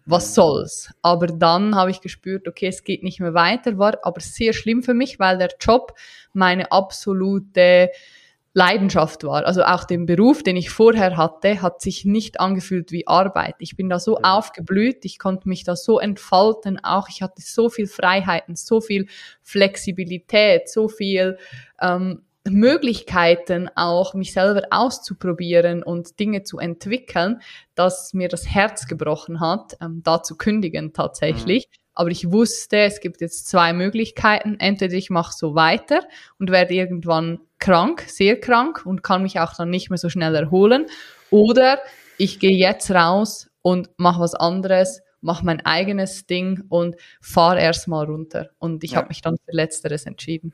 was soll's? Aber dann habe ich gespürt, okay, es geht nicht mehr weiter, war aber sehr schlimm für mich, weil der Job meine absolute Leidenschaft war. Also auch den Beruf, den ich vorher hatte, hat sich nicht angefühlt wie Arbeit. Ich bin da so ja. aufgeblüht, ich konnte mich da so entfalten, auch ich hatte so viel Freiheiten, so viel Flexibilität, so viel ähm, Möglichkeiten auch, mich selber auszuprobieren und Dinge zu entwickeln, dass mir das Herz gebrochen hat, ähm, da zu kündigen tatsächlich. Mhm. Aber ich wusste, es gibt jetzt zwei Möglichkeiten. Entweder ich mache so weiter und werde irgendwann krank, sehr krank und kann mich auch dann nicht mehr so schnell erholen. Oder ich gehe jetzt raus und mache was anderes, mache mein eigenes Ding und fahre erstmal runter. Und ich ja. habe mich dann für Letzteres entschieden.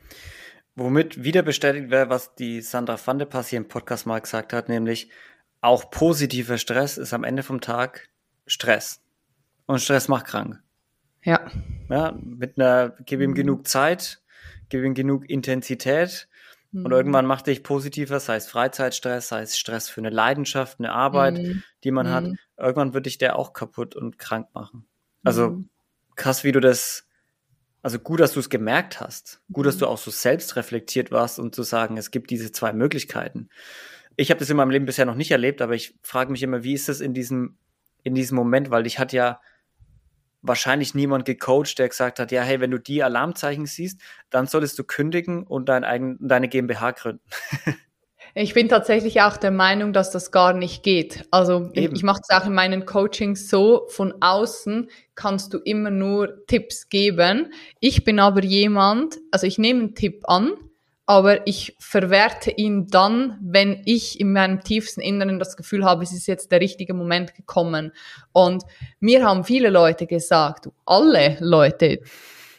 Womit wieder bestätigt wäre, was die Sandra van de Pass hier im Podcast mal gesagt hat, nämlich auch positiver Stress ist am Ende vom Tag Stress. Und Stress macht krank. Ja. Ja, mit einer, gib ihm mhm. genug Zeit, gib ihm genug Intensität mhm. und irgendwann macht dich positiver, sei es Freizeitstress, sei es Stress für eine Leidenschaft, eine Arbeit, mhm. die man hat. Mhm. Irgendwann wird dich der auch kaputt und krank machen. Also mhm. krass, wie du das, also gut, dass du es gemerkt hast. Gut, dass du auch so selbst reflektiert warst und zu sagen, es gibt diese zwei Möglichkeiten. Ich habe das in meinem Leben bisher noch nicht erlebt, aber ich frage mich immer, wie ist das in diesem, in diesem Moment, weil ich hatte ja wahrscheinlich niemand gecoacht, der gesagt hat, ja, hey, wenn du die Alarmzeichen siehst, dann solltest du kündigen und dein eigen, deine GmbH gründen. Ich bin tatsächlich auch der Meinung, dass das gar nicht geht. Also Eben. ich, ich mache es auch in meinen Coachings so, von außen kannst du immer nur Tipps geben. Ich bin aber jemand, also ich nehme einen Tipp an, aber ich verwerte ihn dann, wenn ich in meinem tiefsten Inneren das Gefühl habe, es ist jetzt der richtige Moment gekommen. Und mir haben viele Leute gesagt, alle Leute,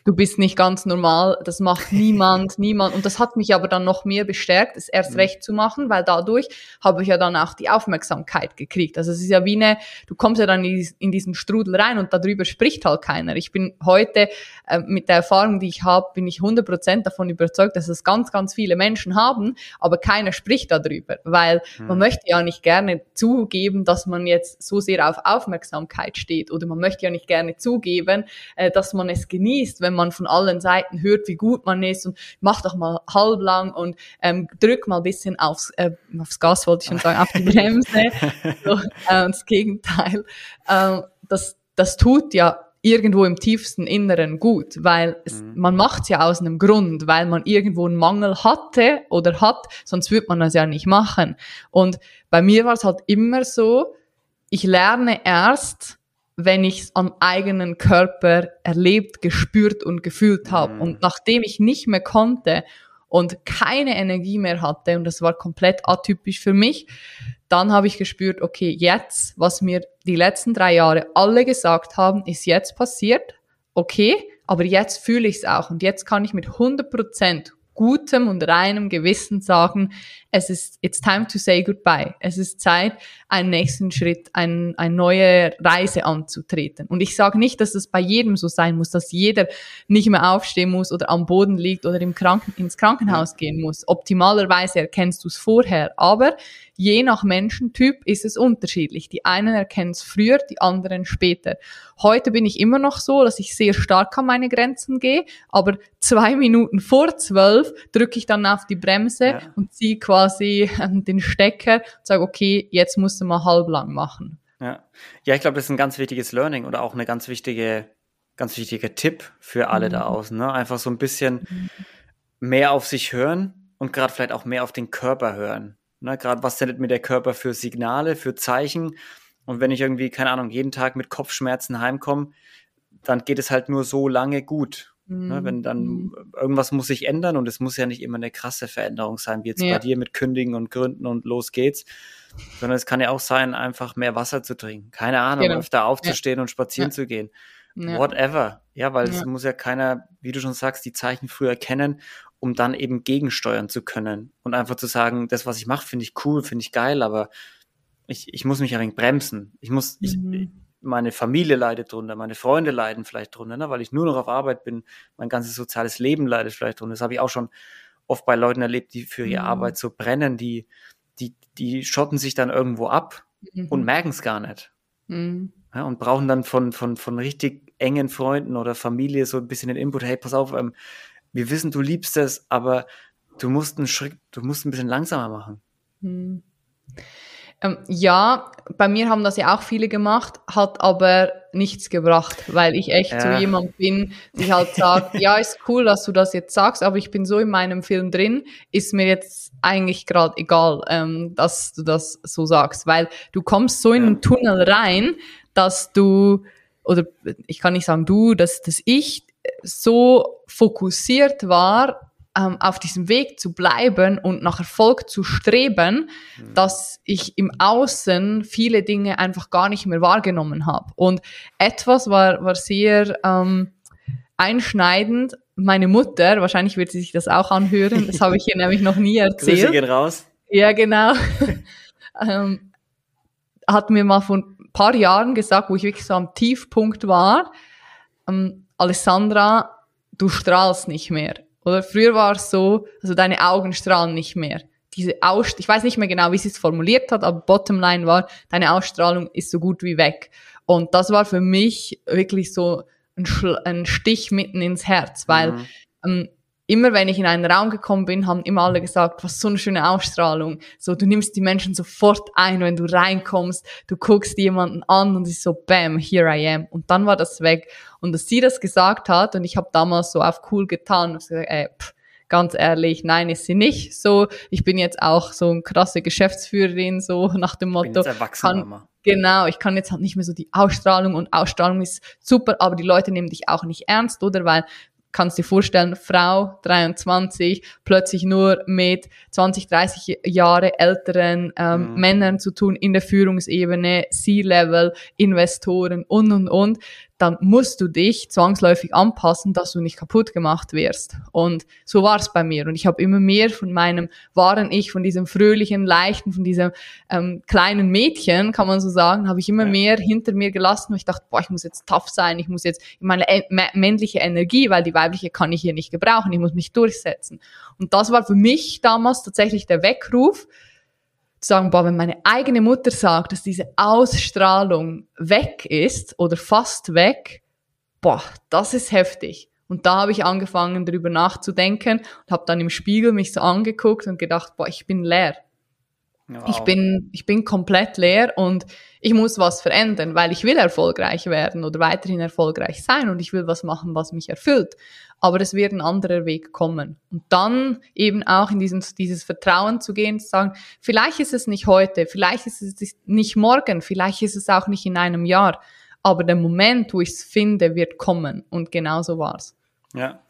du bist nicht ganz normal, das macht niemand, niemand. Und das hat mich aber dann noch mehr bestärkt, es erst mhm. recht zu machen, weil dadurch habe ich ja dann auch die Aufmerksamkeit gekriegt. Also es ist ja wie eine, du kommst ja dann in diesen Strudel rein und darüber spricht halt keiner. Ich bin heute äh, mit der Erfahrung, die ich habe, bin ich 100% davon überzeugt, dass es ganz, ganz viele Menschen haben, aber keiner spricht darüber, weil mhm. man möchte ja nicht gerne zugeben, dass man jetzt so sehr auf Aufmerksamkeit steht oder man möchte ja nicht gerne zugeben, äh, dass man es genießt, wenn man von allen Seiten hört, wie gut man ist und mach doch mal halblang und ähm, drück mal ein bisschen aufs, äh, aufs Gas, wollte ich schon sagen, auf die Bremse. so, äh, das Gegenteil. Äh, das, das tut ja irgendwo im tiefsten Inneren gut, weil es, mhm. man macht's ja aus einem Grund, weil man irgendwo einen Mangel hatte oder hat, sonst würde man das ja nicht machen. Und bei mir war es halt immer so, ich lerne erst, wenn ich es am eigenen Körper erlebt, gespürt und gefühlt habe. Mhm. Und nachdem ich nicht mehr konnte und keine Energie mehr hatte, und das war komplett atypisch für mich, dann habe ich gespürt, okay, jetzt, was mir die letzten drei Jahre alle gesagt haben, ist jetzt passiert, okay, aber jetzt fühle ich es auch und jetzt kann ich mit 100 Prozent gutem und reinem Gewissen sagen, es ist, it's time to say goodbye. Es ist Zeit, einen nächsten Schritt, ein, eine neue Reise anzutreten. Und ich sage nicht, dass es bei jedem so sein muss, dass jeder nicht mehr aufstehen muss oder am Boden liegt oder im Kranken, ins Krankenhaus gehen muss. Optimalerweise erkennst du es vorher, aber je nach Menschentyp ist es unterschiedlich. Die einen erkennen es früher, die anderen später. Heute bin ich immer noch so, dass ich sehr stark an meine Grenzen gehe, aber zwei Minuten vor zwölf drücke ich dann auf die Bremse ja. und ziehe quasi ähm, den Stecker und sage, okay, jetzt musst du mal halblang machen. Ja, ja ich glaube, das ist ein ganz wichtiges Learning oder auch eine ganz wichtige, ganz wichtiger Tipp für alle mhm. da außen. Ne? Einfach so ein bisschen mhm. mehr auf sich hören und gerade vielleicht auch mehr auf den Körper hören. Ne, Gerade was sendet mir der Körper für Signale, für Zeichen. Und wenn ich irgendwie, keine Ahnung, jeden Tag mit Kopfschmerzen heimkomme, dann geht es halt nur so lange gut. Mhm. Ne, wenn dann mhm. irgendwas muss sich ändern und es muss ja nicht immer eine krasse Veränderung sein, wie jetzt ja. bei dir mit Kündigen und Gründen und los geht's, sondern es kann ja auch sein, einfach mehr Wasser zu trinken. Keine Ahnung, genau. öfter aufzustehen ja. und spazieren ja. zu gehen. Whatever. Ja, weil es muss ja keiner, wie du schon sagst, die Zeichen früher kennen um dann eben gegensteuern zu können und einfach zu sagen, das, was ich mache, finde ich cool, finde ich geil, aber ich, ich muss mich ein wenig bremsen. Ich muss, mhm. Meine Familie leidet drunter, meine Freunde leiden vielleicht drunter, ne, weil ich nur noch auf Arbeit bin, mein ganzes soziales Leben leidet vielleicht drunter. Das habe ich auch schon oft bei Leuten erlebt, die für ihre mhm. Arbeit so brennen, die, die, die schotten sich dann irgendwo ab mhm. und merken es gar nicht. Mhm. Ja, und brauchen dann von, von, von richtig engen Freunden oder Familie so ein bisschen den Input, hey, pass auf, ähm, wir wissen, du liebst es, aber du musst einen Schritt, du musst ein bisschen langsamer machen. Hm. Ähm, ja, bei mir haben das ja auch viele gemacht, hat aber nichts gebracht, weil ich echt ja. so jemand bin, die halt sagt, ja, ist cool, dass du das jetzt sagst, aber ich bin so in meinem Film drin, ist mir jetzt eigentlich gerade egal, ähm, dass du das so sagst, weil du kommst so in einen Tunnel rein, dass du, oder ich kann nicht sagen du, dass, dass ich so fokussiert war, ähm, auf diesem Weg zu bleiben und nach Erfolg zu streben, mhm. dass ich im Außen viele Dinge einfach gar nicht mehr wahrgenommen habe. Und etwas war, war sehr ähm, einschneidend. Meine Mutter, wahrscheinlich wird sie sich das auch anhören, das habe ich ihr nämlich noch nie erzählt. Grüße gehen raus. Ja, genau. ähm, hat mir mal vor ein paar Jahren gesagt, wo ich wirklich so am Tiefpunkt war, ähm, Alessandra, du strahlst nicht mehr. Oder früher war es so, also deine Augen strahlen nicht mehr. Diese Aus ich weiß nicht mehr genau, wie sie es formuliert hat, aber Bottomline war, deine Ausstrahlung ist so gut wie weg. Und das war für mich wirklich so ein, ein Stich mitten ins Herz, weil mhm. ähm, immer wenn ich in einen Raum gekommen bin, haben immer alle gesagt, was so eine schöne Ausstrahlung. So, du nimmst die Menschen sofort ein, wenn du reinkommst, du guckst jemanden an und es ist so, bam, here I am. Und dann war das weg. Und dass sie das gesagt hat und ich habe damals so auf cool getan und gesagt, ey, pff, ganz ehrlich, nein, ist sie nicht. So, ich bin jetzt auch so eine krasse Geschäftsführerin, so nach dem Motto. Kann. Genau, ich kann jetzt halt nicht mehr so die Ausstrahlung und Ausstrahlung ist super, aber die Leute nehmen dich auch nicht ernst, oder? Weil kannst dir vorstellen, Frau 23 plötzlich nur mit 20, 30 Jahre älteren ähm, mhm. Männern zu tun in der Führungsebene, C-Level, Investoren und und und. Dann musst du dich zwangsläufig anpassen, dass du nicht kaputt gemacht wirst. Und so war es bei mir. Und ich habe immer mehr von meinem wahren Ich, von diesem fröhlichen, leichten, von diesem ähm, kleinen Mädchen, kann man so sagen, habe ich immer ja. mehr hinter mir gelassen, weil ich dachte, boah, ich muss jetzt tough sein, ich muss jetzt meine männliche Energie, weil die weibliche kann ich hier nicht gebrauchen, ich muss mich durchsetzen. Und das war für mich damals tatsächlich der Weckruf, zu sagen, boah, wenn meine eigene Mutter sagt, dass diese Ausstrahlung weg ist oder fast weg, boah, das ist heftig. Und da habe ich angefangen, darüber nachzudenken und habe dann im Spiegel mich so angeguckt und gedacht, boah, ich bin leer. Wow. Ich bin, ich bin komplett leer und ich muss was verändern, weil ich will erfolgreich werden oder weiterhin erfolgreich sein und ich will was machen, was mich erfüllt. Aber es wird ein anderer Weg kommen. Und dann eben auch in diesen, dieses Vertrauen zu gehen, zu sagen, vielleicht ist es nicht heute, vielleicht ist es nicht morgen, vielleicht ist es auch nicht in einem Jahr, aber der Moment, wo ich es finde, wird kommen. Und genau so war's. Ja.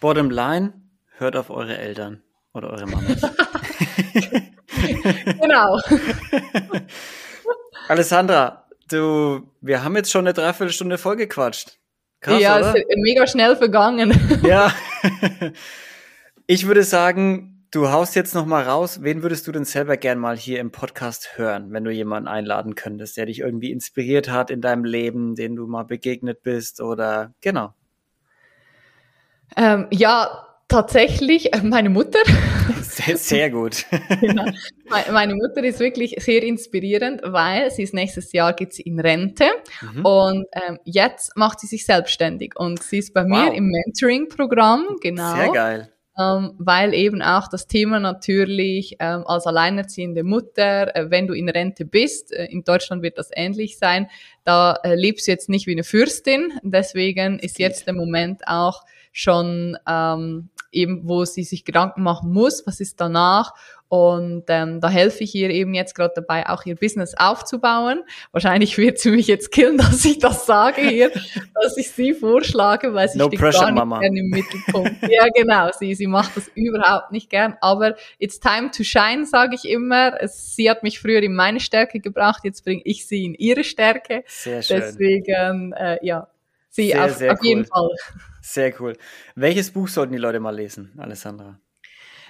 Bottom line, hört auf eure Eltern oder eure Mamas. genau. Alessandra, du, wir haben jetzt schon eine Dreiviertelstunde vollgequatscht. Krass, ja, oder? ist mega schnell vergangen. Ja. Ich würde sagen, du haust jetzt noch mal raus. Wen würdest du denn selber gern mal hier im Podcast hören, wenn du jemanden einladen könntest, der dich irgendwie inspiriert hat in deinem Leben, den du mal begegnet bist oder genau? Ähm, ja, tatsächlich äh, meine Mutter. Sehr, sehr gut. genau. Meine Mutter ist wirklich sehr inspirierend, weil sie ist nächstes Jahr geht sie in Rente mhm. und ähm, jetzt macht sie sich selbstständig und sie ist bei wow. mir im Mentoring-Programm, genau. Sehr geil. Ähm, weil eben auch das Thema natürlich ähm, als alleinerziehende Mutter, äh, wenn du in Rente bist, äh, in Deutschland wird das ähnlich sein, da äh, lebst du jetzt nicht wie eine Fürstin, deswegen ist jetzt der Moment auch schon ähm, eben, wo sie sich Gedanken machen muss, was ist danach. Und ähm, da helfe ich ihr eben jetzt gerade dabei, auch ihr Business aufzubauen. Wahrscheinlich wird sie mich jetzt killen, dass ich das sage hier, dass ich sie vorschlage, weil sie no steht pressure, gar nicht Mama. gern im Mittelpunkt. ja, genau, sie, sie macht das überhaupt nicht gern. Aber it's time to shine, sage ich immer. Es, sie hat mich früher in meine Stärke gebracht, jetzt bringe ich sie in ihre Stärke. Sehr schön. Deswegen, äh, ja, sie sehr, auf, sehr auf cool. jeden Fall. Sehr cool. Welches Buch sollten die Leute mal lesen, Alessandra?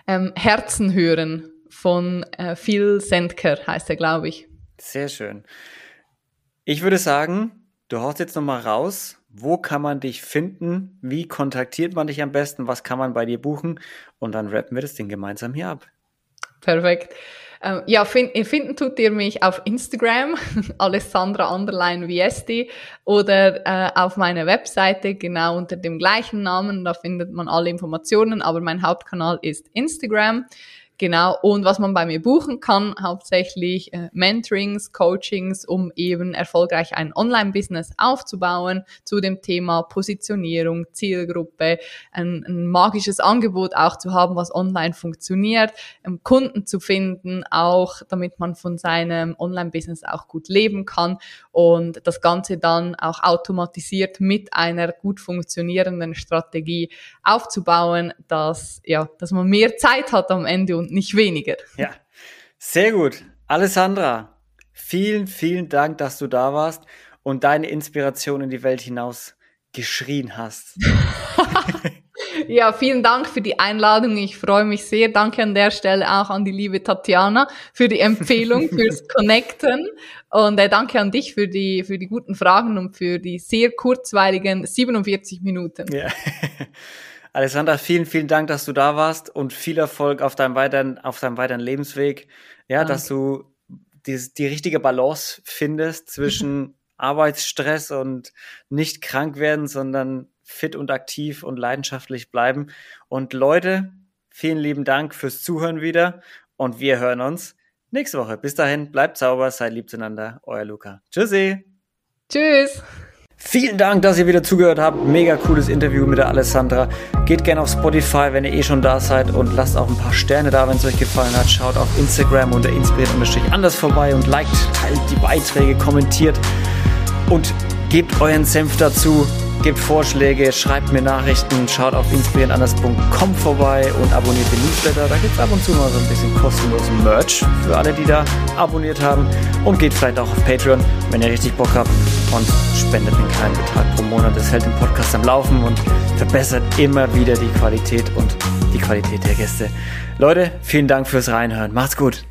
Ähm, Herzen hören von äh, Phil Sendker heißt er, glaube ich. Sehr schön. Ich würde sagen, du haust jetzt nochmal raus. Wo kann man dich finden? Wie kontaktiert man dich am besten? Was kann man bei dir buchen? Und dann rappen wir das Ding gemeinsam hier ab. Perfekt. Ähm, ja, find, finden tut ihr mich auf Instagram, Alessandra Underline Viesti, oder äh, auf meiner Webseite genau unter dem gleichen Namen. Da findet man alle Informationen, aber mein Hauptkanal ist Instagram. Genau, und was man bei mir buchen kann, hauptsächlich äh, Mentorings, Coachings, um eben erfolgreich ein Online-Business aufzubauen, zu dem Thema Positionierung, Zielgruppe, ein, ein magisches Angebot auch zu haben, was online funktioniert, ähm, Kunden zu finden, auch damit man von seinem Online-Business auch gut leben kann und das Ganze dann auch automatisiert mit einer gut funktionierenden Strategie aufzubauen, dass, ja, dass man mehr Zeit hat am Ende und nicht weniger. Ja, sehr gut. Alessandra, vielen, vielen Dank, dass du da warst und deine Inspiration in die Welt hinaus geschrien hast. ja, vielen Dank für die Einladung. Ich freue mich sehr. Danke an der Stelle auch an die liebe Tatjana für die Empfehlung, fürs Connecten. Und äh, danke an dich für die, für die guten Fragen und für die sehr kurzweiligen 47 Minuten. Ja. Alessandra, vielen, vielen Dank, dass du da warst und viel Erfolg auf deinem weiteren, auf deinem weiteren Lebensweg. Ja, Danke. dass du die, die richtige Balance findest zwischen Arbeitsstress und nicht krank werden, sondern fit und aktiv und leidenschaftlich bleiben. Und Leute, vielen lieben Dank fürs Zuhören wieder und wir hören uns nächste Woche. Bis dahin, bleibt sauber, seid lieb zueinander. Euer Luca. Tschüssi. Tschüss. Vielen Dank, dass ihr wieder zugehört habt. Mega cooles Interview mit der Alessandra. Geht gerne auf Spotify, wenn ihr eh schon da seid und lasst auch ein paar Sterne da, wenn es euch gefallen hat. Schaut auf Instagram unter inspiriert-anders vorbei und liked, teilt die Beiträge, kommentiert und gebt euren Senf dazu. Gebt Vorschläge, schreibt mir Nachrichten, schaut auf inspirierendanders.com vorbei und abonniert den Newsletter. Da gibt es ab und zu mal so ein bisschen kostenlosen Merch für alle, die da abonniert haben. Und geht vielleicht auch auf Patreon, wenn ihr richtig Bock habt und spendet einen kleinen Betrag pro Monat. Das hält den Podcast am Laufen und verbessert immer wieder die Qualität und die Qualität der Gäste. Leute, vielen Dank fürs Reinhören. Macht's gut.